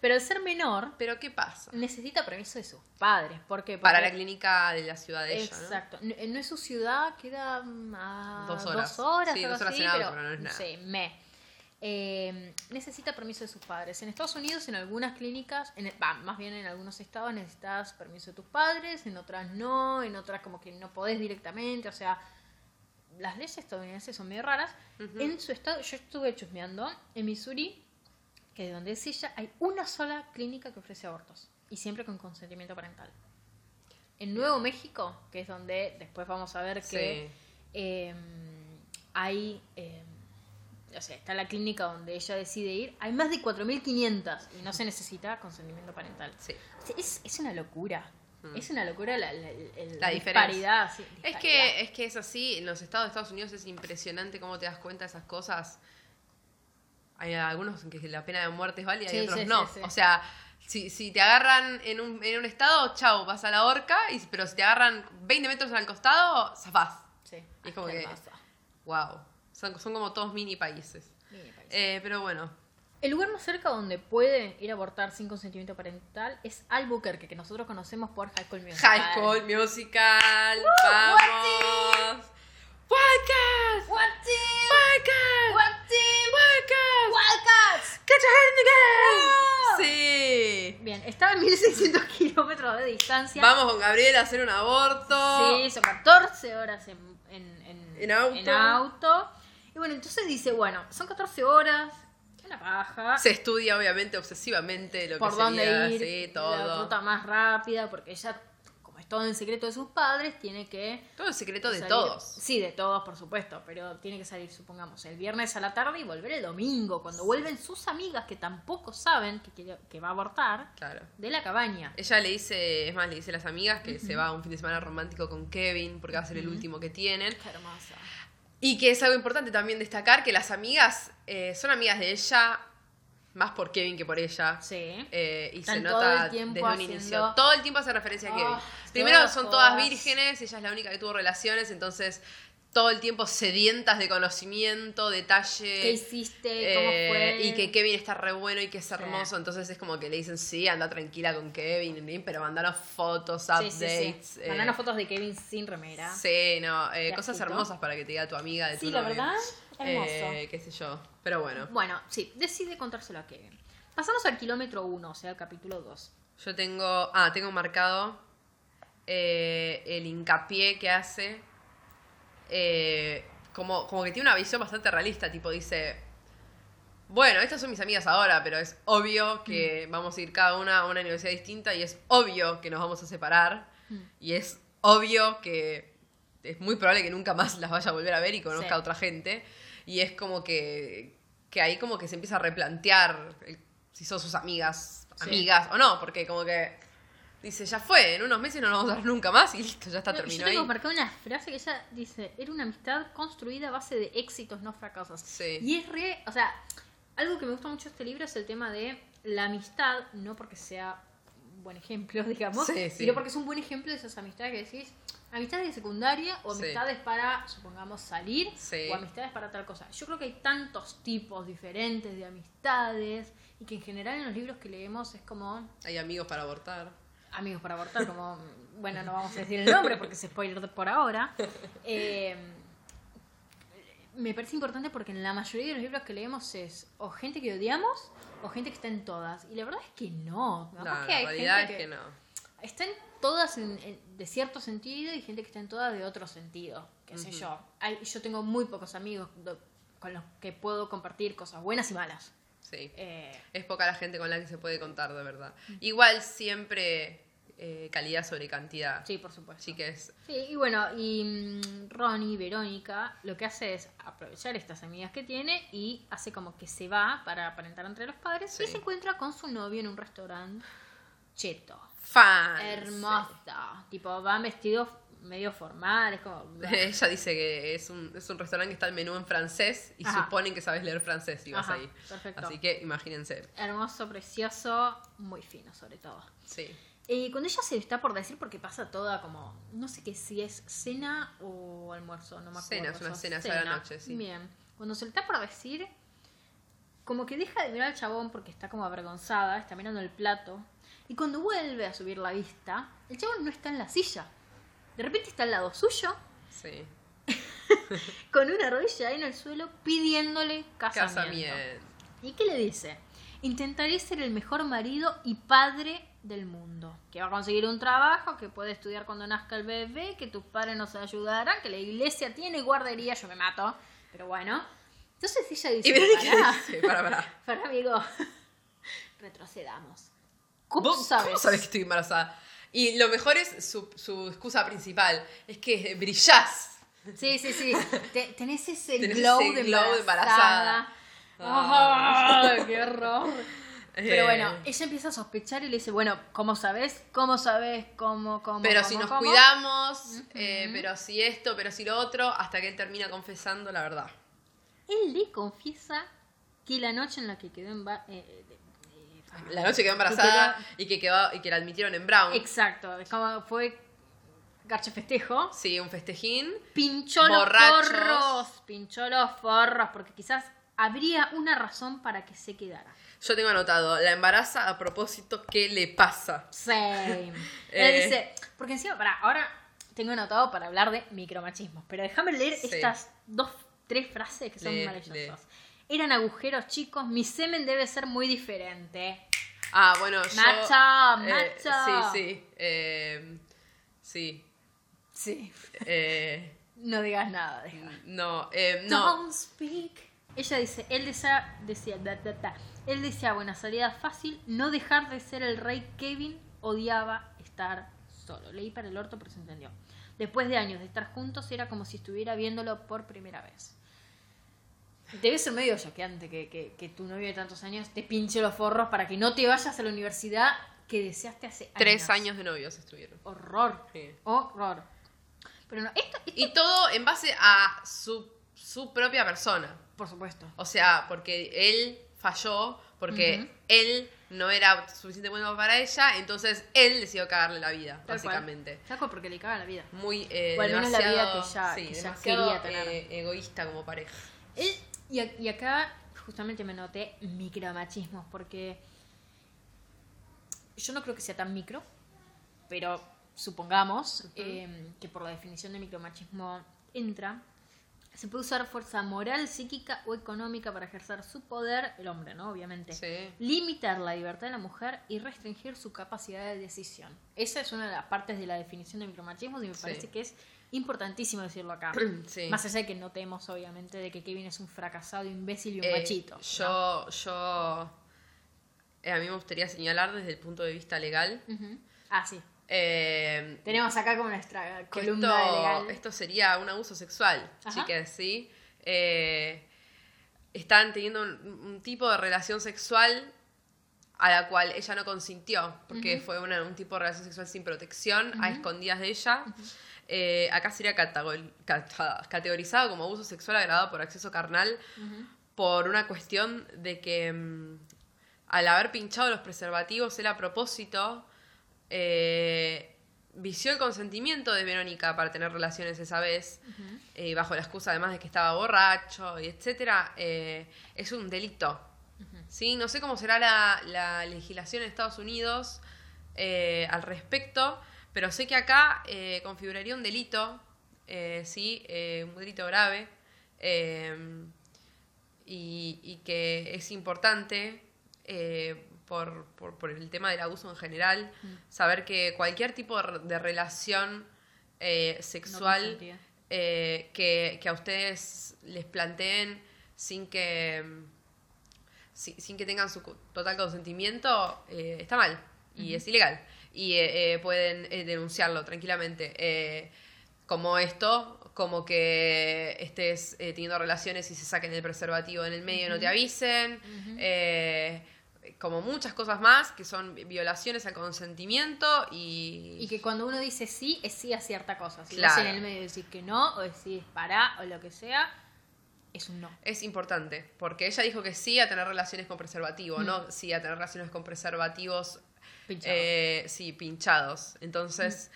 Pero al ser menor, Pero ¿qué pasa? necesita permiso de sus padres. ¿Por qué? Para Porque- la clínica de la ciudad de ella, ¿no? Exacto. No, no es su ciudad, queda a Dos horas. dos horas, Sí, dos horas así, en auto, pero, no es nada. sé, me. Eh, necesita permiso de sus padres. En Estados Unidos, en algunas clínicas, en, va, más bien en algunos estados necesitas permiso de tus padres, en otras no, en otras como que no podés directamente, o sea, las leyes estadounidenses son medio raras. En su estado, yo estuve chusmeando, en Missouri, que de donde es ella, hay una sola clínica que ofrece abortos, y siempre con consentimiento parental. En Nuevo México, que es donde después vamos a ver que Sí. eh, hay, eh, o sea, está la clínica donde ella decide ir, hay más de 4.500 y no se necesita consentimiento parental. Sí. O sea, es, es una locura. Mm. Es una locura la, la, disparidad. sí, Es disparidad. que, es que es así, en los estados de Estados Unidos es impresionante cómo te das cuenta de esas cosas. Hay algunos en que la pena de muerte es válida Sí, y otros sí, no. sí. O sea, si, si te agarran en un, en un estado, chao, vas a la horca, y, pero si te agarran 20 metros al costado, zafás. Sí, es como que- hermoso. Wow. Son, son como todos mini países. Mini país. Eh, pero bueno, El lugar más cerca donde puede ir a abortar sin consentimiento parental es Albuquerque, que nosotros conocemos por High School Musical. High School Musical, vamos. Wildcats, Wildcats. In the ¡Ah! game. Sí. Bien, está a 1600 kilómetros de distancia. Vamos con Gabriel a hacer un aborto. Sí, son 14 horas en, en, en- En auto. en auto. Y bueno, entonces dice, bueno, son 14 horas, una paja. Se estudia obviamente obsesivamente lo por que dónde sería, ir, sí, la todo. ruta más rápida, porque ella, todo en secreto de sus padres, tiene que... Todo el secreto de todos. Sí, de todos, por supuesto, pero tiene que salir, supongamos, el viernes a la tarde y volver el domingo, cuando vuelven sus amigas que tampoco saben que, quiere- que va a abortar, Claro. de la cabaña. Ella le dice, es más, le dice a las amigas que se va a un fin de semana romántico con Kevin porque va a ser el último que tienen. Qué hermosa. Y que es algo importante también destacar que las amigas eh, son amigas de ella más por Kevin que por ella. Sí. Eh, y Están se nota desde un inicio. Todo el tiempo hace referencia a Kevin. Oh, Primero todas son todas vírgenes, ella es la única que tuvo relaciones, entonces todo el tiempo sedientas de conocimiento, detalle. ¿Qué hiciste? ¿Cómo eh, fue? y que Kevin está re bueno y que es Sí. hermoso, entonces es como que le dicen, sí, anda tranquila con Kevin, pero mandanos fotos, updates. sí, sí. eh, Mandanos fotos de Kevin sin remera. Sí, no, eh, cosas hermosas para que te diga tu amiga de tu Sí, la verdad, hermoso. Eh, qué sé yo, pero bueno. Bueno, sí, decide contárselo a Kevin. Pasamos al kilómetro 1, o sea, al capítulo 2. Yo tengo, ah, tengo marcado eh, el hincapié que hace, eh, como, como que tiene una visión bastante realista, tipo dice, bueno, estas son mis amigas ahora, pero es obvio que vamos a ir cada una a una universidad distinta y es obvio que nos vamos a separar Mm. y es obvio que es muy probable que nunca más las vaya a volver a ver y conozca Sí. a otra gente y es como que, que ahí como que se empieza a replantear el- si son sus amigas, Sí. amigas o no, porque como que dice, ya fue, en unos meses no nos vamos a ver nunca más y listo, ya está, No, terminó yo tengo ahí. marcada una frase que ella dice, era una amistad construida a base de éxitos, no fracasos. Sí. Y es re, o sea, algo que me gusta mucho de este libro es el tema de la amistad, no porque sea un buen ejemplo, digamos, Sí, sí. sino porque es un buen ejemplo de esas amistades que decís, amistades de secundaria o Sí. amistades para, supongamos, salir Sí. o amistades para tal cosa. Yo creo que hay tantos tipos diferentes de amistades y que en general en los libros que leemos es como Hay amigos para abortar. amigos para abortar, como, bueno, no vamos a decir el nombre porque se spoiler por ahora. Eh, me parece importante porque en la mayoría de los libros que leemos es o gente que odiamos o gente que está en todas. Y la verdad es que no. No, la realidad gente es que no. Está en todas en- en- de cierto sentido y gente que está en todas de otro sentido. Qué sé yo. Hay- yo tengo muy pocos amigos con los que puedo compartir cosas buenas y malas. Sí. Eh, Es poca la gente con la que se puede contar, de verdad. Igual siempre eh, calidad sobre cantidad. sí, por supuesto. Así que es. Sí, y bueno, y mm, Ronnie, Verónica, lo que hace es aprovechar estas amigas que tiene y hace como que se va para aparentar entre los padres y se encuentra con su novio en un restaurante cheto. Fan. Hermosa. Tipo, van vestidos medio formales, como... Ella dice que es un, es un restaurante que está el menú en francés y Ajá. suponen que sabes leer francés si vas Ajá, ahí. perfecto. Así que imagínense. Hermoso, precioso, muy fino sobre todo. Sí. eh, cuando ella se está por decir, porque pasa toda como, no sé qué si es cena o almuerzo, no me acuerdo. Cena, es una cena, es a la noche, sí. Bien. Cuando se le está por decir, como que deja de mirar al chabón porque está como avergonzada, está mirando el plato. Y cuando vuelve a subir la vista, el chabón no está en la silla. De repente está al lado suyo, Sí. con una rodilla ahí en el suelo, pidiéndole casamiento. Casamiento. ¿Y qué le dice? Intentaré ser el mejor marido y padre del mundo. Que va a conseguir un trabajo, que puede estudiar cuando nazca el bebé, que tus padres nos ayudarán, que la iglesia tiene guardería, yo me mato. Pero bueno. Entonces ella dice, Y Verónica "Pará, dice, para, para. pará, amigo, retrocedamos. ¿Cómo ¿Vos sabes? ¿Cómo sabes que estoy embarazada? Y lo mejor es su, su excusa principal, es que brillás. Sí, sí, sí. Te- tenés ese Tenés glow, ese de, glow de embarazada. embarazada. ¡Ah, ¡Qué horror! Pero Eh, bueno, ella empieza a sospechar y le dice, bueno, ¿cómo sabes? ¿Cómo sabes? ¿Cómo, cómo, Pero cómo, si nos cómo? cuidamos, eh, pero si esto, pero si lo otro, hasta que él termina confesando la verdad. Él le confiesa que la noche en la que quedó eh, eh, La noche quedó que embarazada quedó- y que, quedó, y que la admitieron en Brown. Exacto, es como fue garche festejo. Sí, un festejín. Pinchó los Borrachos. forros, pinchó los forros, porque quizás habría una razón para que se quedara. Yo tengo anotado, la embaraza a propósito, ¿qué le pasa? Same. Eh. Él dice, porque encima, para, ahora tengo anotado para hablar de micromachismos, pero déjame leer Sí. estas dos, tres frases que son maravillosas. Eran agujeros chicos, mi semen debe ser muy diferente. Ah, bueno, yo... Macho, eh, macho. sí, sí. eh, sí. Sí. eh, No digas nada, deja. no, eh, no. Don't speak. Ella dice, él desea, decía, da, da, da. él decía, buena salida fácil, no dejar de ser el rey Kevin odiaba estar solo. Leí para el orto, pero se entendió. Después de años de estar juntos, era como si estuviera viéndolo por primera vez. Debe ser medio choqueante que, que, que tu novio de tantos años te pinche los forros para que no te vayas a la universidad que deseaste hace años. Tres años de novios estuvieron. Horror. Sí. Horror. Pero no, esto, esto- Y todo en base a su, su propia persona. por supuesto. O sea, porque él falló, porque él no era suficiente bueno para ella, entonces él decidió cagarle la vida, Tal básicamente. cual, porque le caga la vida. Muy eh, O al menos la vida que ella- sí, que demasiado, quería tener. eh, egoísta como pareja. Él, y, y acá justamente me noté micromachismos, porque yo no creo que sea tan micro, pero supongamos eh, que por la definición de micromachismo entra, se puede usar fuerza moral, psíquica o económica para ejercer su poder, el hombre, ¿no? Obviamente. Sí. Limitar la libertad de la mujer y restringir su capacidad de decisión. Esa es una de las partes de la definición de micromachismo y me Sí. parece que es importantísimo decirlo acá. Sí. Más allá de que notemos, obviamente, de que Kevin es un fracasado, imbécil y un Eh, machito. ¿no? Yo, yo, eh, a mí me gustaría señalar desde el punto de vista legal. Ujú. Ah, sí. eh, Tenemos acá como nuestra columna esto, legal. esto sería un abuso sexual, Ajá. chicas, ¿sí? Eh, están teniendo un, un tipo de relación sexual a la cual ella no consintió, porque fue una- un tipo de relación sexual sin protección, a escondidas de ella. Eh, acá sería categorizado como abuso sexual agravado por acceso carnal por una cuestión de que mm, al haber pinchado los preservativos él a propósito eh, vició el consentimiento de Verónica para tener relaciones esa vez, eh, bajo la excusa además de que estaba borracho y etcétera, eh, es un delito. ¿sí? No sé cómo será la, la legislación en Estados Unidos al respecto, pero sé que acá eh, configuraría un delito, eh, sí, eh, un delito grave, y, y que es importante por, por- por el tema del abuso en general, saber que cualquier tipo de, re- de relación sexual que, que a ustedes les planteen sin que si- sin que tengan su total consentimiento eh, está mal y es ilegal y eh, eh, pueden eh, denunciarlo tranquilamente Eh, como esto como que estés teniendo relaciones y se saquen el preservativo en el medio y no te avisen como muchas cosas más que son violaciones al consentimiento y, Y que cuando uno dice sí, es sí a cierta cosa. Si Claro. en el medio decís que no, o decís pará, o lo que sea, es un no. Es importante, porque ella dijo que sí a tener relaciones con preservativo, no sí a tener relaciones con preservativos Pinchados. eh, sí, pinchados. Entonces,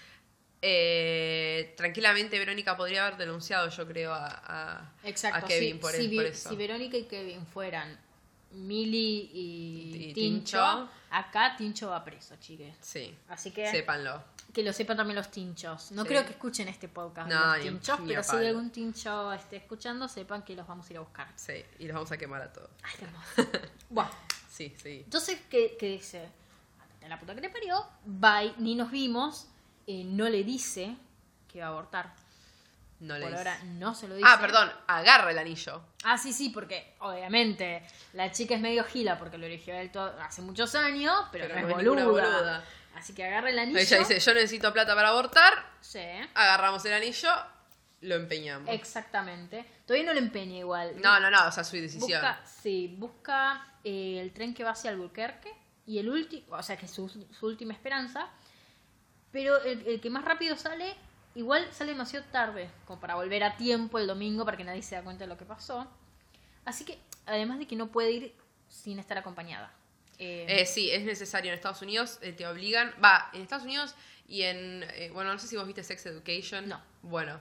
eh, tranquilamente Verónica podría haber denunciado, yo creo, a, a- Exacto. a Kevin si, por, si el- por eso. si Verónica y Kevin fueran Millie y, Y Tincho, Tincho. acá Tincho va preso, chiques. Sí, Así que sépanlo. que lo sepan también los tinchos. No Sí. creo que escuchen este podcast No, los tinchos, pero si algún tincho esté escuchando, sepan que los vamos a ir a buscar. Sí, y los vamos a quemar a todos. Ay, qué hermoso. bueno, Sí, sí. entonces, ¿qué, qué dice? "Ándate a la puta que te parió, bye, ni nos vimos, eh, no le dice que va a abortar. No le Por dice. ahora no se lo dice. Ah, perdón, agarra el anillo. Ah, sí, sí, porque obviamente la chica es medio gila porque lo eligió él todo- hace muchos años, pero, Pero no, es es ninguna boluda. boluda. Así que agarra el anillo. Ella dice, yo necesito plata para abortar, Sí, agarramos el anillo, lo empeñamos. exactamente. Todavía no lo empeña igual. No, no, no, o sea, su decisión. Busca, sí, busca eh, el tren que va hacia Albuquerque y el último, o sea, que es su, su última esperanza. Pero el, el que más rápido sale, igual sale demasiado tarde, como para volver a tiempo el domingo para que nadie se da cuenta de lo que pasó. Así que, además de que no puede ir sin estar acompañada. Eh, Eh, sí, es necesario en Estados Unidos, eh, te obligan, va, en Estados Unidos y en, eh, bueno, no sé si vos viste Sex Education. No. Bueno,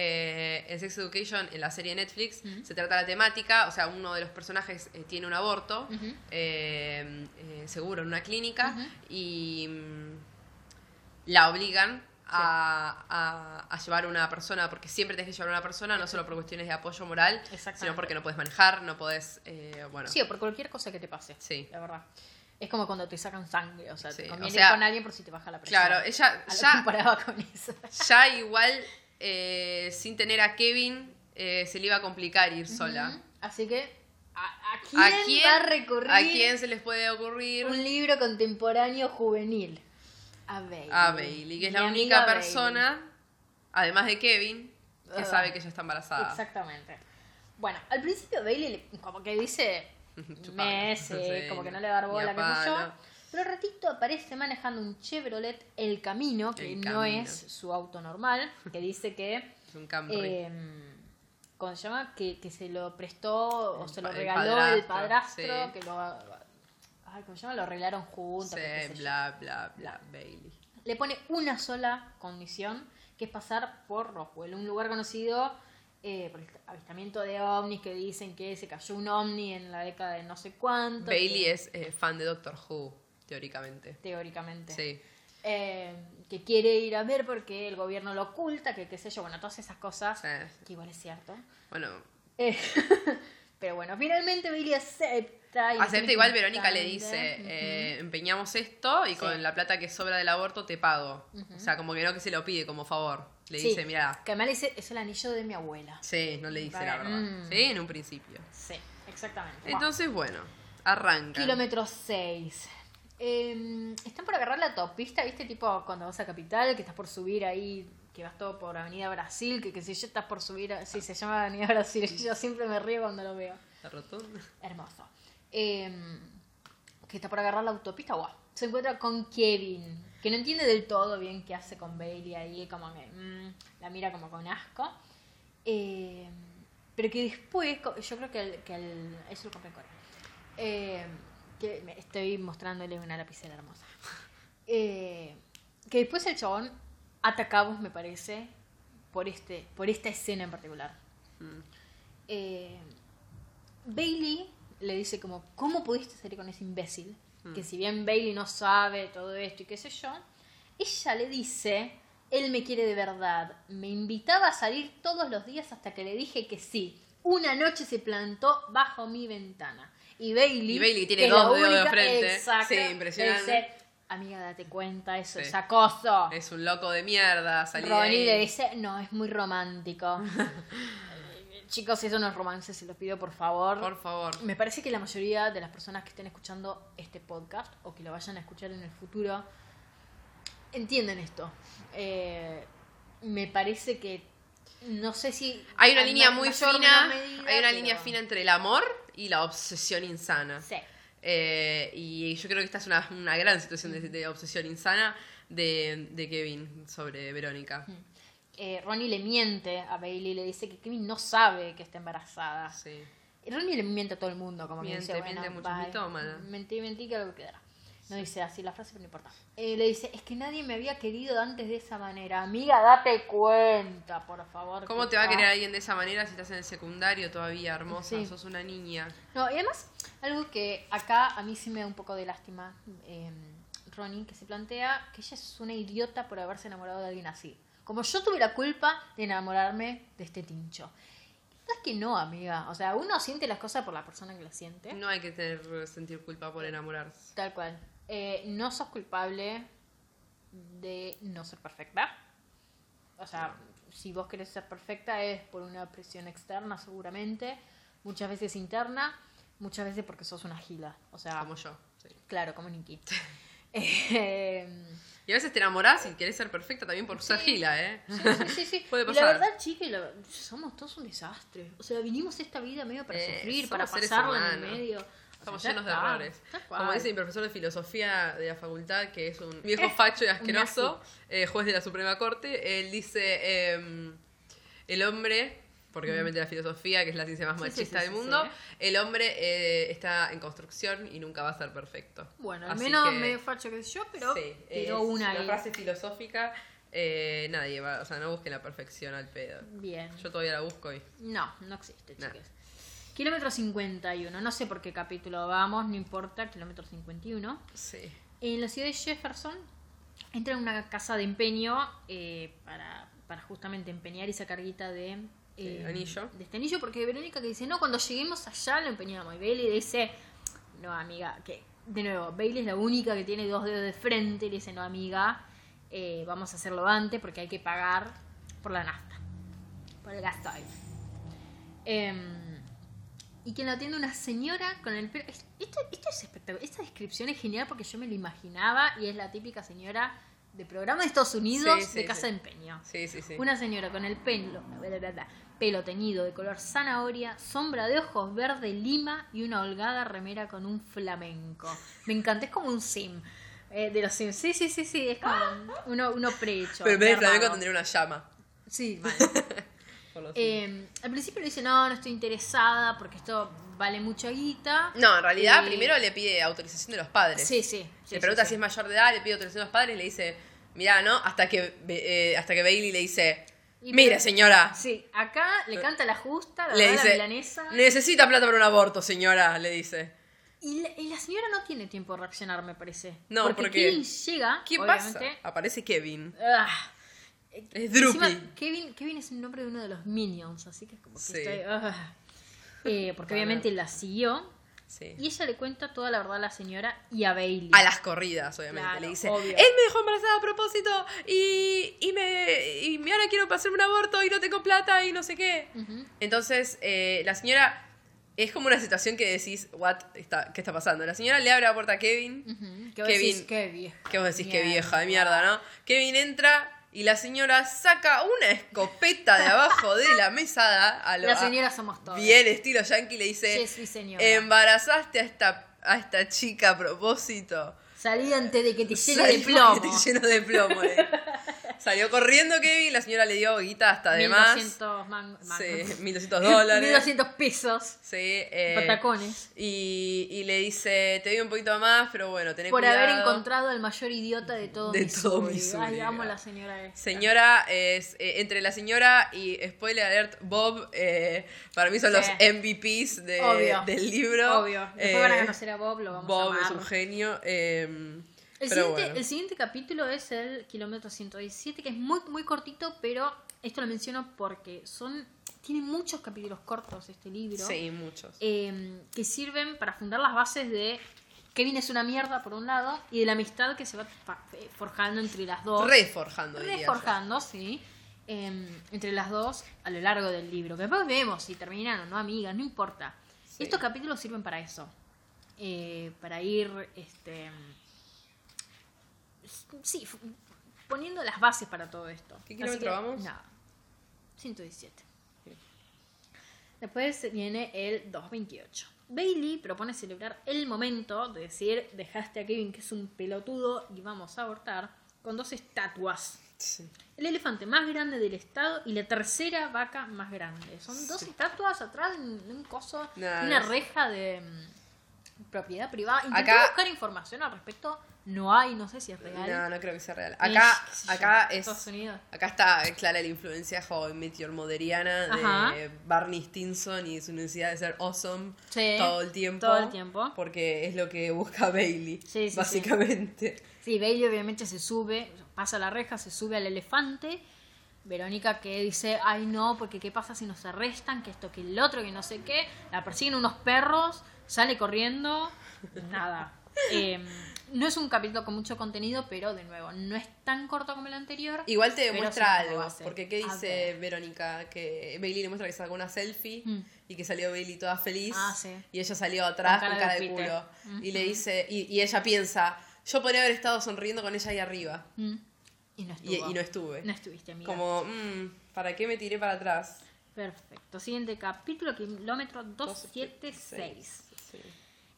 eh, en Sex Education, en la serie de Netflix, se trata la temática, o sea, uno de los personajes eh, tiene un aborto, eh, eh, seguro, en una clínica, y mm, la obligan a, a- a llevar una persona, porque siempre tenés que llevar una persona, no solo por cuestiones de apoyo moral, sino porque no puedes manejar, no podés, eh, bueno. Sí, o por cualquier cosa que te pase. Sí. La verdad. Es como cuando te sacan sangre, o sea, Sí, te o conviene sea, ir con alguien por si te baja la presión. Claro, ella ya, comparaba con eso. ya igual, eh, sin tener a Kevin, eh, se le iba a complicar ir sola. Así que, ¿a, a quién, ¿A quién, va a recurrir ¿A quién se les puede ocurrir? un libro contemporáneo juvenil? A Bailey. A Bailey, que es Mi la única Bailey. persona, además de Kevin, que sabe que ella está embarazada. Exactamente. Bueno, al principio Bailey le- como que dice Sí, como que no le da ni bola, sé yo. Pero al ratito aparece manejando un Chevrolet El Camino, que El no Camino. es su auto normal, que dice que Es un Camry. eh, ¿cómo se llama? Que, que se lo prestó o El se lo el regaló el padrastro, sí. que lo... Ay, ¿cómo se llama? Lo arreglaron juntos. Sí, bla, bla, bla, Bailey. Le pone una sola condición, que es pasar por Roswell, un lugar conocido eh, por el avistamiento de ovnis que dicen que se cayó un ovni en la década de no sé cuánto. Bailey que- es eh, fan de Doctor Who, teóricamente. Teóricamente. Sí. Eh, que quiere ir a ver porque el gobierno lo oculta, que qué sé yo, bueno, todas esas cosas, Sí. que igual es cierto. Bueno, Eh, pero bueno, finalmente Bailey acepta. y acepta igual Verónica le dice, eh, empeñamos esto y Sí. con la plata que sobra del aborto te pago. O sea, como que no que se lo pide como favor. Le Sí, dice, mira, Que además le dice, es el anillo de mi abuela. sí, no le dice la verdad. mm. Sí, en un principio. Sí, exactamente. Entonces, bueno, arranca. Kilómetro 6. Están por agarrar la autopista, ¿viste? Tipo cuando vas a Capital, que estás por subir ahí, que vas todo por Avenida Brasil, que, que si yo estás por subir, a- sí, se llama Avenida Brasil, yo siempre me río cuando lo veo. La rotonda. Hermoso. Eh, que está por agarrar la autopista, guau. Se encuentra con Kevin, que no entiende del todo bien qué hace con Bailey ahí, como que mm, la mira como con asco. Eh, pero que después, yo creo que, el, que el- eso lo compré en Corea. Eh, que me estoy mostrándole una lapicera hermosa. Eh, que después el chabón atacamos, me parece, por, este, por esta escena en particular. Mm. Eh, Bailey le dice como, ¿cómo pudiste salir con ese imbécil? Que si bien Bailey no sabe todo esto y qué sé yo, ella le dice, él me quiere de verdad, me invitaba a salir todos los días hasta que le dije que sí. Una noche se plantó bajo mi ventana. Y Bailey, Y Bailey tiene que dos dedos de frente. Exacto, Sí, impresionante. dice, amiga, date cuenta, eso Sí. es acoso. Es un loco de mierda, de Ronnie le dice, no, es muy romántico. Chicos, eso no es romance, se los pido por favor. Por favor. Me parece que la mayoría de las personas que estén escuchando este podcast o que lo vayan a escuchar en el futuro entienden esto. Eh, me parece que no sé si Hay una línea muy fina, medida, hay una pero- línea fina entre el amor y la obsesión insana. Sí. Eh, y yo creo que esta es una, una gran situación de, de obsesión insana de, de Kevin sobre Verónica. eh, Ronnie le miente a Bailey, le dice que Kevin no sabe que está embarazada. Sí. Ronnie le miente a todo el mundo, como que Miente, dice, bueno, miente mucho, bye. mitómana. Mentí, mentí, que algo quedará. No dice así la frase, pero no importa. Eh, le dice, es que nadie me había querido antes de esa manera. Amiga, date cuenta, por favor. ¿Cómo te va a querer alguien de esa manera si estás en el secundario todavía, hermosa? Sí. Sos una niña. No, y además, algo que acá a mí sí me da un poco de lástima, eh, Ronnie, que se plantea que ella es una idiota por haberse enamorado de alguien así. Como yo tuve la culpa de enamorarme de este tincho. Es que no, amiga. O sea, uno siente las cosas por la persona que las siente. No hay que tener sentir culpa por enamorarse. Tal cual. Eh, no sos culpable de no ser perfecta. O sea, si vos querés ser perfecta es por una presión externa seguramente, muchas veces interna, muchas veces porque sos una gila. O sea, Como yo. sí. claro, como Nikki. Eh, Y a veces te enamorás y querés ser perfecta también por ser gila, ¿eh? sí, sí, sí, sí. Puede Y pasar. La verdad, chicos, la- somos todos un desastre. O sea, vinimos esta vida medio para Eh, sufrir, para pasarla en el medio. Estamos llenos de errores. Como dice mi profesor de filosofía de la facultad, que es un viejo facho y asqueroso, eh, juez de la Suprema Corte, él dice, em, el hombre, porque obviamente la filosofía, que es la ciencia más Sí, sí, machista sí, del mundo, el hombre eh, está en construcción y nunca va a ser perfecto. Bueno, al Así menos que, medio facho que yo, pero tiró una ahí. frase filosófica, eh, nadie va, o sea, no busquen la perfección al pedo. Bien. Yo todavía la busco y... No, no existe, Nah. chicas. Kilómetro 51. No sé por qué capítulo vamos, no importa. Kilómetro 51. Sí. En la ciudad de Jefferson entra en una casa de empeño eh, para, para justamente empeñar y sacar guita de, eh, Sí, anillo. de este anillo. Porque Verónica que dice, no, cuando lleguemos allá lo empeñamos. Y Bailey dice, no, amiga, que de nuevo, Bailey es la única que tiene dos dedos de frente. Y le dice, no, amiga, eh, vamos a hacerlo antes porque hay que pagar por la nafta, por el gasoil. Em, y quien la atiende una señora con el pelo. es- Esto, esto es espectacular. Esta descripción es genial porque yo me lo imaginaba y es la típica señora de programa de Estados Unidos Sí, sí, de casa sí. de empeño. Sí, sí, sí. Una señora con el pelo, bla, bla, bla, pelo teñido de color zanahoria, sombra de ojos verde lima y una holgada remera con un flamenco. Me encanta, es como un sim. eh, de los sims. Sí, sí, sí, sí, es como uno, uno prehecho. Pero en vez de flamenco tendría una llama. Sí, mal. por los- Eh, al principio le dice, no, no estoy interesada porque esto vale mucha guita. No, en realidad Y- primero le pide autorización de los padres. Sí, sí. sí, le pregunta sí, si es mayor de edad, le pide autorización de los padres, le dice, mirá, ¿no? Hasta que, eh, hasta que Bailey le dice, Y mire pero- señora, Sí, acá le canta la justa, la, le verdad, la dice, milanesa. necesita plata para un aborto, señora, le dice. Y, la, y la señora no tiene tiempo de reaccionar, me parece. No, porque, porque- Kevin llega, ¿Qué obviamente. pasa? Aparece Kevin. ah, Es Droopy. encima, Kevin, Kevin es el nombre de uno de los Minions, así que es como que Sí. estoy, ah. Eh, porque obviamente la siguió Sí. y ella le cuenta toda la verdad a la señora y a Bailey. A las corridas, obviamente. Claro, le dice, obvio. él me dejó embarazada a propósito y, y, me, y ahora quiero hacerme un aborto y no tengo plata y no sé qué. Ujú. Entonces, eh, la señora es como una situación que decís, what, está, ¿qué está pasando? La señora le abre la puerta a Kevin, Ujú. Que vos Kevin- decís, qué vieja. que vos decís Mierda. vieja de mierda, ¿no? Kevin entra y la señora saca una escopeta de abajo de la mesada a lo La señora somos todos. bien estilo yankee le dice, Sí, sí, señora. embarazaste a esta, a esta chica a propósito. Salí antes de que te llene Salí de plomo. porque te lleno de plomo. le- Salió corriendo Kevin, la señora le dio guita hasta de más. 1200 man- Sí, mangos. 1200 dólares. 1200 pesos. Sí, eh, Patacones. y, y le dice, te doy un poquito más, pero bueno, tenés Por cuidado. haber encontrado al mayor idiota de todo De todo Missouri. Missouri, Ay, amo a la señora esta. Señora, es eh, entre la señora y spoiler alert, Bob, eh, para mí son Sí. los MVPs de- del libro. Obvio. Después Eh, van a conocer a Bob, lo vamos Bob a amar. es un genio. El pero siguiente, bueno. el siguiente capítulo es el kilómetro 117, que es muy, muy cortito, pero esto lo menciono porque son tiene muchos capítulos cortos este libro. Sí, muchos. eh, que sirven para fundar las bases de Kevin es una mierda, por un lado, y de la amistad que se va eh, forjando entre las dos. Reforjando, reforjando, sí. eh, entre las dos a lo largo del libro. Que después vemos si terminan o no, amigas, no importa. Sí. Estos capítulos sirven para eso. eh, para ir, este. Sí, poniendo las bases para todo esto. ¿Qué kilómetro vamos? Nada. 117. Después viene el 228. Bailey propone celebrar el momento de decir dejaste a Kevin que es un pelotudo y vamos a abortar con dos estatuas. Sí. el elefante más grande del estado y la tercera vaca más grande. Son dos Sí. estatuas atrás de un, coso, Nah, una reja de mm, propiedad privada. Intenté Acá- buscar información al respecto, no hay, no sé si es real. No, no creo que sea real. Acá, acá es. Estados Unidos. Acá está clara la influencia joven Meteor Moderiana de Ajá. Barney Stinson y su necesidad de ser awesome Sí, todo el tiempo. todo el tiempo. Porque es lo que busca Bailey, Sí, sí, básicamente. Sí, Bailey obviamente se sube, pasa la reja, se sube al elefante. Verónica que dice, ay no, porque qué pasa si nos arrestan, que esto, que el otro, que no sé qué. La persiguen unos perros, sale corriendo, nada. Eh, no es un capítulo con mucho contenido, pero de nuevo, no es tan corto como el anterior. Igual te demuestra algo, porque ¿qué A dice ver. Verónica? Que Bailey le muestra que sacó una selfie Mm. y que salió Bailey toda feliz Ah, sí. y ella salió atrás Con con cara de culo. Y le dice, y, y ella piensa, yo podría haber estado sonriendo con ella ahí arriba Mm. Y no y, y no estuve. No estuviste, amiga. Como, mm, ¿para qué me tiré para atrás? Perfecto. Siguiente capítulo, kilómetro 276.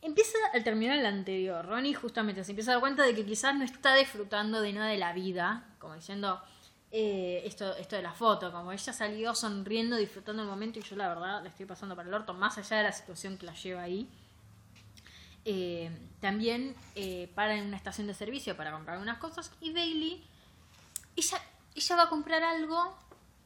Empieza al terminar el anterior. Ronnie justamente se empieza a dar cuenta de que quizás no está disfrutando de nada de la vida. Como diciendo eh, esto, esto de la foto. Como ella salió sonriendo, disfrutando el momento. Y yo la verdad la estoy pasando para el orto. Más allá de la situación que la lleva ahí. Eh, también eh, para en una estación de servicio para comprar unas cosas. Y Bailey, ella, ella va a comprar algo.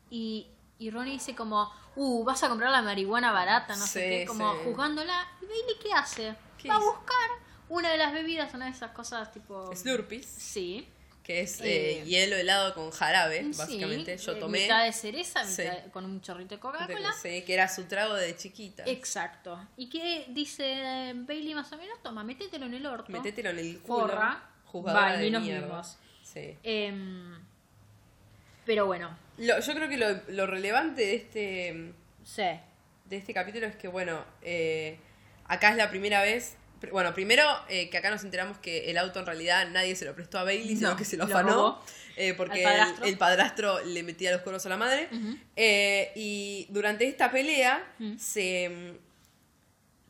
Y, y Ronnie dice como, uh, vas a comprar la marihuana barata, no sé qué, como sí. juzgándola. ¿Y Bailey qué hace? ¿Qué va a buscar una de las bebidas, una de esas cosas tipo... Slurpees, Sí. que es eh, Eh, hielo helado con jarabe, sí, básicamente. Yo eh, tomé. Mitad de cereza, mitad de- con un chorrito de Coca-Cola. Sí, que era su trago de chiquita. Exacto. ¿Y qué dice Bailey más o menos? Toma, métetelo en el orto. Metételo en el culo. Forra. Jugadora Bye, de mierda. Sí. Em, pero bueno, Lo- yo creo que lo, lo relevante de este, sí. de este capítulo es que, bueno, eh, acá es la primera vez. Bueno, primero eh, que acá nos enteramos que el auto en realidad nadie se lo prestó a Bailey, sino No, que se lo afanó. eh, porque el- padrastro. El, padrastro le metía los cuernos a la madre. Y durante esta pelea, se,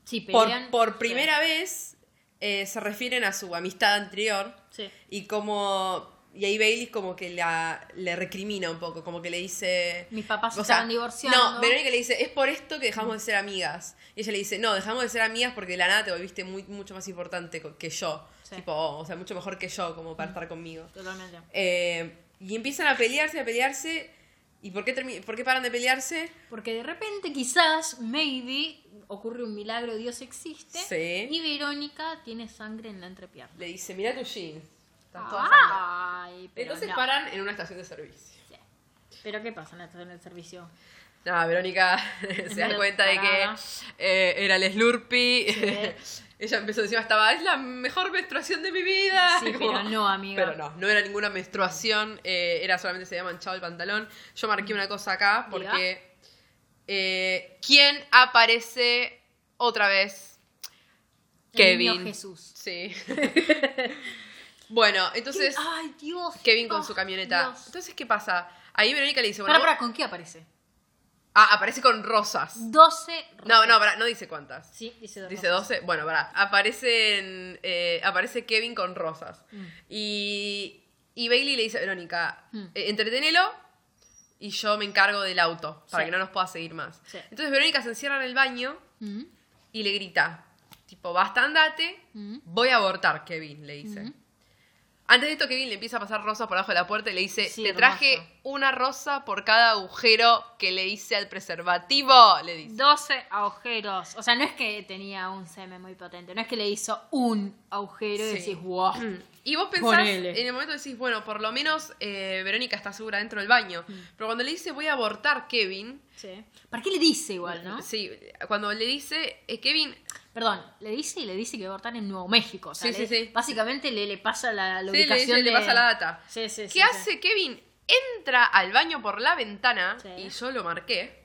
Sí, por, pelean. por primera vez se refieren a su amistad anterior. Sí. Y como. Y ahí Bailey como que la, le recrimina un poco, como que le dice. Mis papás se estaban divorciando. No, Verónica le dice, es por esto que dejamos de ser amigas. Y ella le dice, no, dejamos de ser amigas porque de la nada te volviste muy, mucho más importante que yo. Sí. Tipo, o sea, mucho mejor que yo, como para estar conmigo. Totalmente. Eh, y empiezan a pelearse, a pelearse. ¿Y por qué, por qué paran de pelearse? Porque de repente, quizás, maybe, ocurre un milagro, Dios existe. Sí. Y Verónica tiene sangre en la entrepierna. Le dice, mira tu jeans. Estás toda sangrada". Ay, pero Entonces no. paran en una estación de servicio. Sí. Pero ¿qué pasa en la estación del servicio? No, Verónica se da cuenta de que eh, era el Slurpee. Ella empezó encima, estaba, es la mejor menstruación de mi vida. Sí, Como- pero no, amiga. Pero no, no era ninguna menstruación, eh, era solamente se había manchado el pantalón. Yo marqué una cosa acá porque... eh, ¿Quién aparece otra vez? El Kevin. niño Jesús. Sí. Bueno, entonces... Ay, Dios. Kevin con oh, su camioneta. Dios. Entonces, ¿qué pasa? Ahí Verónica le dice, bueno, Para, para, ¿con qué aparece? Ah, aparece con rosas. 12. No, rosas. no, pará, no dice cuántas. Sí, dice 12. Dice 12. Bueno, pará. Aparecen, eh, aparece Kevin con rosas. Mm. Y, y Bailey le dice a Verónica, Mm. eh, entretenelo y yo me encargo del auto para Sí. que no nos pueda seguir más. Sí. Entonces Verónica se encierra en el baño Mm, y le grita, tipo, basta, andate, mm, voy a abortar, Kevin, le dice. Mm. Antes de esto, Kevin le empieza a pasar rosas por abajo de la puerta y le dice, Sí, te hermoso. traje una rosa por cada agujero que le hice al preservativo, le dice. 12 agujeros. O sea, no es que tenía un semen muy potente, no es que le hizo un agujero y decís, wow. Y vos pensás, Ponele. en el momento decís, bueno, por lo menos eh, Verónica está segura dentro del baño. Pero cuando le dice voy a abortar Kevin, Sí. ¿Para qué le dice igual, no? sí, cuando le dice eh, Kevin, Perdón, le dice y le dice que va a abortar en Nuevo México. O sea, Sí, le- sí, sí. Básicamente le, le pasa la, la sí, le, ubicación le de- pasa la data. Sí, sí, ¿Qué hace. Kevin? Entra al baño por la ventana y yo lo marqué.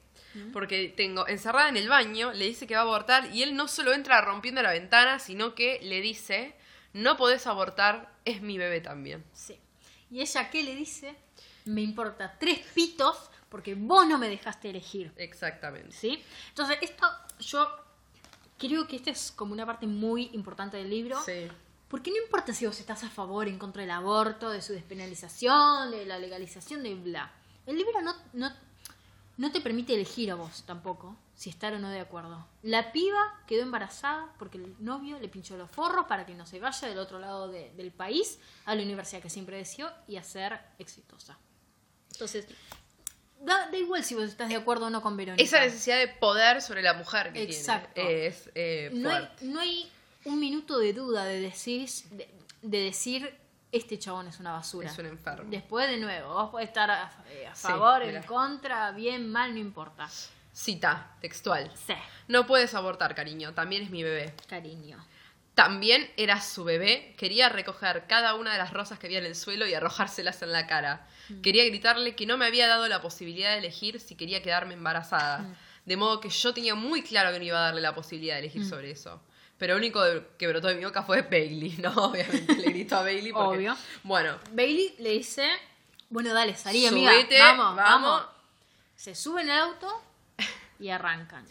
Porque tengo encerrada en el baño, le dice que va a abortar y él no solo entra rompiendo la ventana, sino que le dice, no podés abortar, es mi bebé también. Sí. ¿Y ella qué le dice? Me importa tres pitos porque vos no me dejaste elegir. Exactamente. ¿Sí? Entonces, esto yo creo que esta es como una parte muy importante del libro. Sí. Porque no importa si vos estás a favor, en contra del aborto, de su despenalización, de la legalización, de bla. El libro no, no, no te permite elegir a vos tampoco si estar o no de acuerdo. La piba quedó embarazada porque el novio le pinchó los forros para que no se vaya del otro lado de- del país a la universidad que siempre deseó y a ser exitosa. Entonces, da, da igual si vos estás de acuerdo o no con Verónica. Esa necesidad de poder sobre la mujer que Exacto. tiene es eh, no, hay, no hay un minuto de duda de decir, de, de decir este chabón es una basura. Es un enfermo. Después de nuevo, vos podés estar a, favor, en contra, bien, mal, no importa. Cita, textual. Sí, No puedes abortar, cariño. También es mi bebé. cariño. También era su bebé. Quería recoger cada una de las rosas que había en el suelo y arrojárselas en la cara. Mm. Quería gritarle que no me había dado la posibilidad de elegir si quería quedarme embarazada. Mm. De modo que yo tenía muy claro que no iba a darle la posibilidad de Mm. elegir sobre eso. Pero lo único que brotó de mi boca fue Bailey, ¿no? Obviamente le gritó a Bailey porque... Obvio. Bueno, Bailey le dice, bueno, dale, salí, amiga, vamos, vamos. vamos. Se suben al auto y arrancan.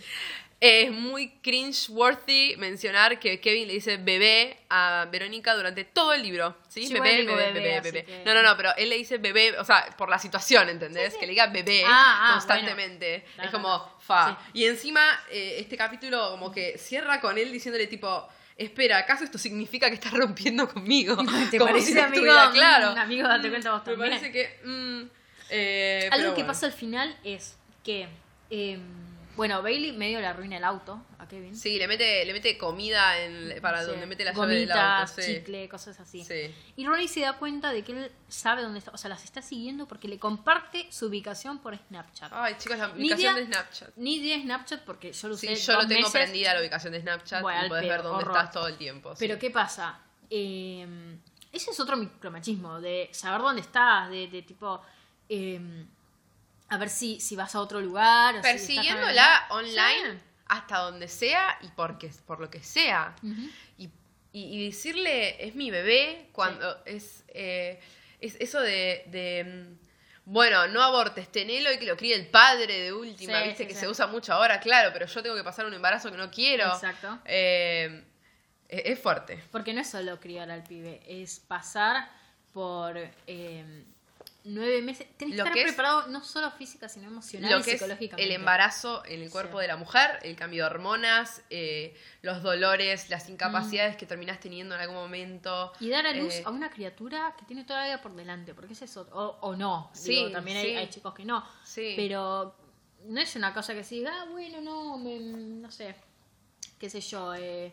Es muy cringe-worthy mencionar que Kevin le dice bebé a Verónica durante todo el libro. ¿Sí? Yo bebé, bebé, bebé, bebé, así bebé. que- No, no, no, pero él le dice bebé, o sea, por la situación, ¿entendés? Que le diga bebé Ah, ah, constantemente. bueno. No, es como, no. fa. Y encima, eh, este capítulo como que cierra con él diciéndole tipo... Espera, ¿acaso esto significa que estás rompiendo conmigo? ¿Te Como parece, si amigo? estuviera claro. Mm, amigo, date Mm, cuenta vos Me también. parece que... mm, eh, Algo que bueno. pasa al final es que, eh, bueno, Bailey medio le arruina el auto a Kevin. Sí, le mete, le mete comida en, para Sí, donde mete la llave del gomitas, auto. Sí. chicle, cosas así. Sí. Y Ronnie se da cuenta de que él sabe dónde está, o sea, las está siguiendo porque le comparte su ubicación por Snapchat. Ay, chicos, la ubicación de Snapchat. Ni idea Snapchat porque yo lo usé Sí, yo dos lo tengo meses, prendida la ubicación de Snapchat Bueno, y pedo, ver dónde horror. estás todo el tiempo. sí. Pero ¿qué pasa? Eh, ese es otro micromachismo, de saber dónde estás, de, de tipo... eh, a ver si, si vas a otro lugar. o Persiguiéndola online Sí. hasta donde sea y porque, por lo que sea. Y, y- y decirle, es mi bebé, cuando es, eh, es eso de, de, mm, bueno, no abortes, tenelo y que lo críe el padre de última, Sí, viste que se usa mucho ahora, claro, pero yo tengo que pasar un embarazo que no quiero. Exacto. Eh, es, es fuerte. Porque no es solo criar al pibe, es pasar por eh, nueve meses. Tenés que estar que es- preparado no solo física, sino emocional lo y que es psicológicamente. el embarazo en el cuerpo Sí. de la mujer, el cambio de hormonas, eh, los dolores, las incapacidades que terminás teniendo en algún momento. Y dar a luz Eh, a una criatura que tiene toda la vida por delante, porque es eso, o, o no. Sí, Digo, también hay chicos que no. Sí. Pero no es una cosa que se diga, ah, bueno, no, me- no sé, qué sé yo, eh,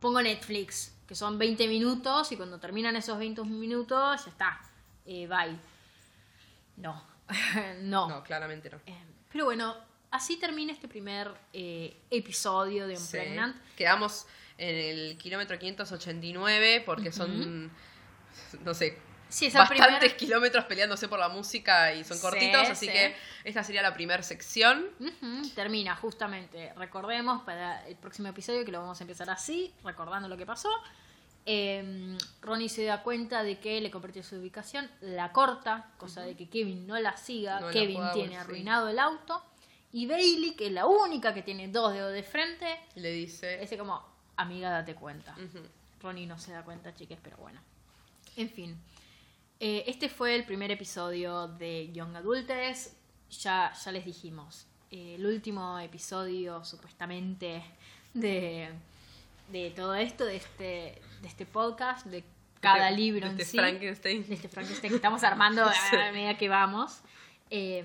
pongo Netflix, que son 20 minutos y cuando terminan esos 20 minutos, ya está, eh, bye. No, no. No, claramente no. Eh, pero bueno, así termina este primer eh, episodio de Sí. Unpregnant. Quedamos en el kilómetro 589 porque son, no sé, Sí, bastantes primer- kilómetros peleándose por la música y son Sí, cortitos, así sí. que esta sería la primera sección. Termina justamente, recordemos para el próximo episodio que lo vamos a empezar así, recordando lo que pasó. Eh, Ronnie se da cuenta de que le compartió su ubicación, la corta, cosa de que Kevin no la siga, No Kevin tiene sí. arruinado el auto, y Bailey, que es la única que tiene dos dedos de frente, Le dice... ese como, amiga, date cuenta. Ronnie no se da cuenta, chicas, pero bueno. En fin. Eh, este fue el primer episodio de Young Adultes. Ya, ya les dijimos. eh, el último episodio, supuestamente, de, de todo esto, de este, de este podcast, de cada Este- libro en sí. Frankenstein. De este Frankenstein que estamos armando a medida que vamos. Eh,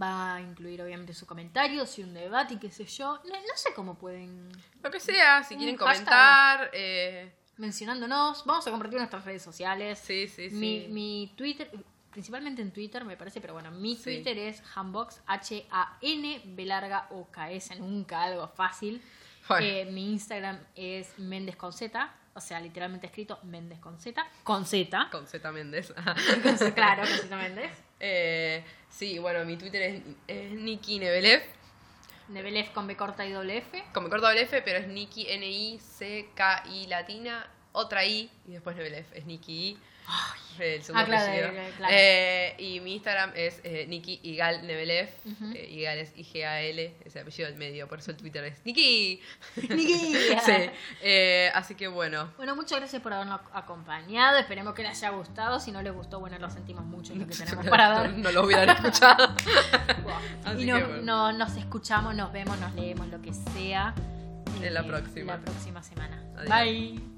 va a incluir, obviamente, su comentario, y un debate y qué sé yo. No, no sé cómo pueden Lo que sea, si quieren hashtag. comentar. eh, mencionándonos. Vamos a compartir nuestras redes sociales. sí, sí, sí. Mi, mi Twitter, principalmente en Twitter me parece, pero bueno, mi Sí. Twitter es Hambox, H-A-N, B larga O K S, nunca algo fácil. Eh, mi Instagram es Méndez con Z, o sea, literalmente escrito Méndez con Z, con Z. Con Z Méndez. claro, con Z Méndez. Eh, sí, bueno, mi Twitter es, es Nikki Nebelev. Nebelef con B corta y doble F. Con me corto doble F, pero es Nikki N-I-C-K-I latina, otra I y después Nebelev. Es Nikki I. el segundo Ah, claro, apellido. claro. Eh, y mi Instagram es eh, Nikki Igal Nebelev. Eh, Igal es I-G-A-L, ese apellido del medio, por eso el Twitter es Nikki. Nikki. sí. Eh, así que bueno. Bueno, muchas gracias por habernos acompañado. Esperemos que les haya gustado. Si no les gustó, bueno, lo sentimos mucho en lo que tenemos para no, dar. no lo hubieran escuchado. Y bueno. no- nos escuchamos, nos vemos, nos leemos, lo que sea. En la próxima. La próxima semana. Adiós. Bye.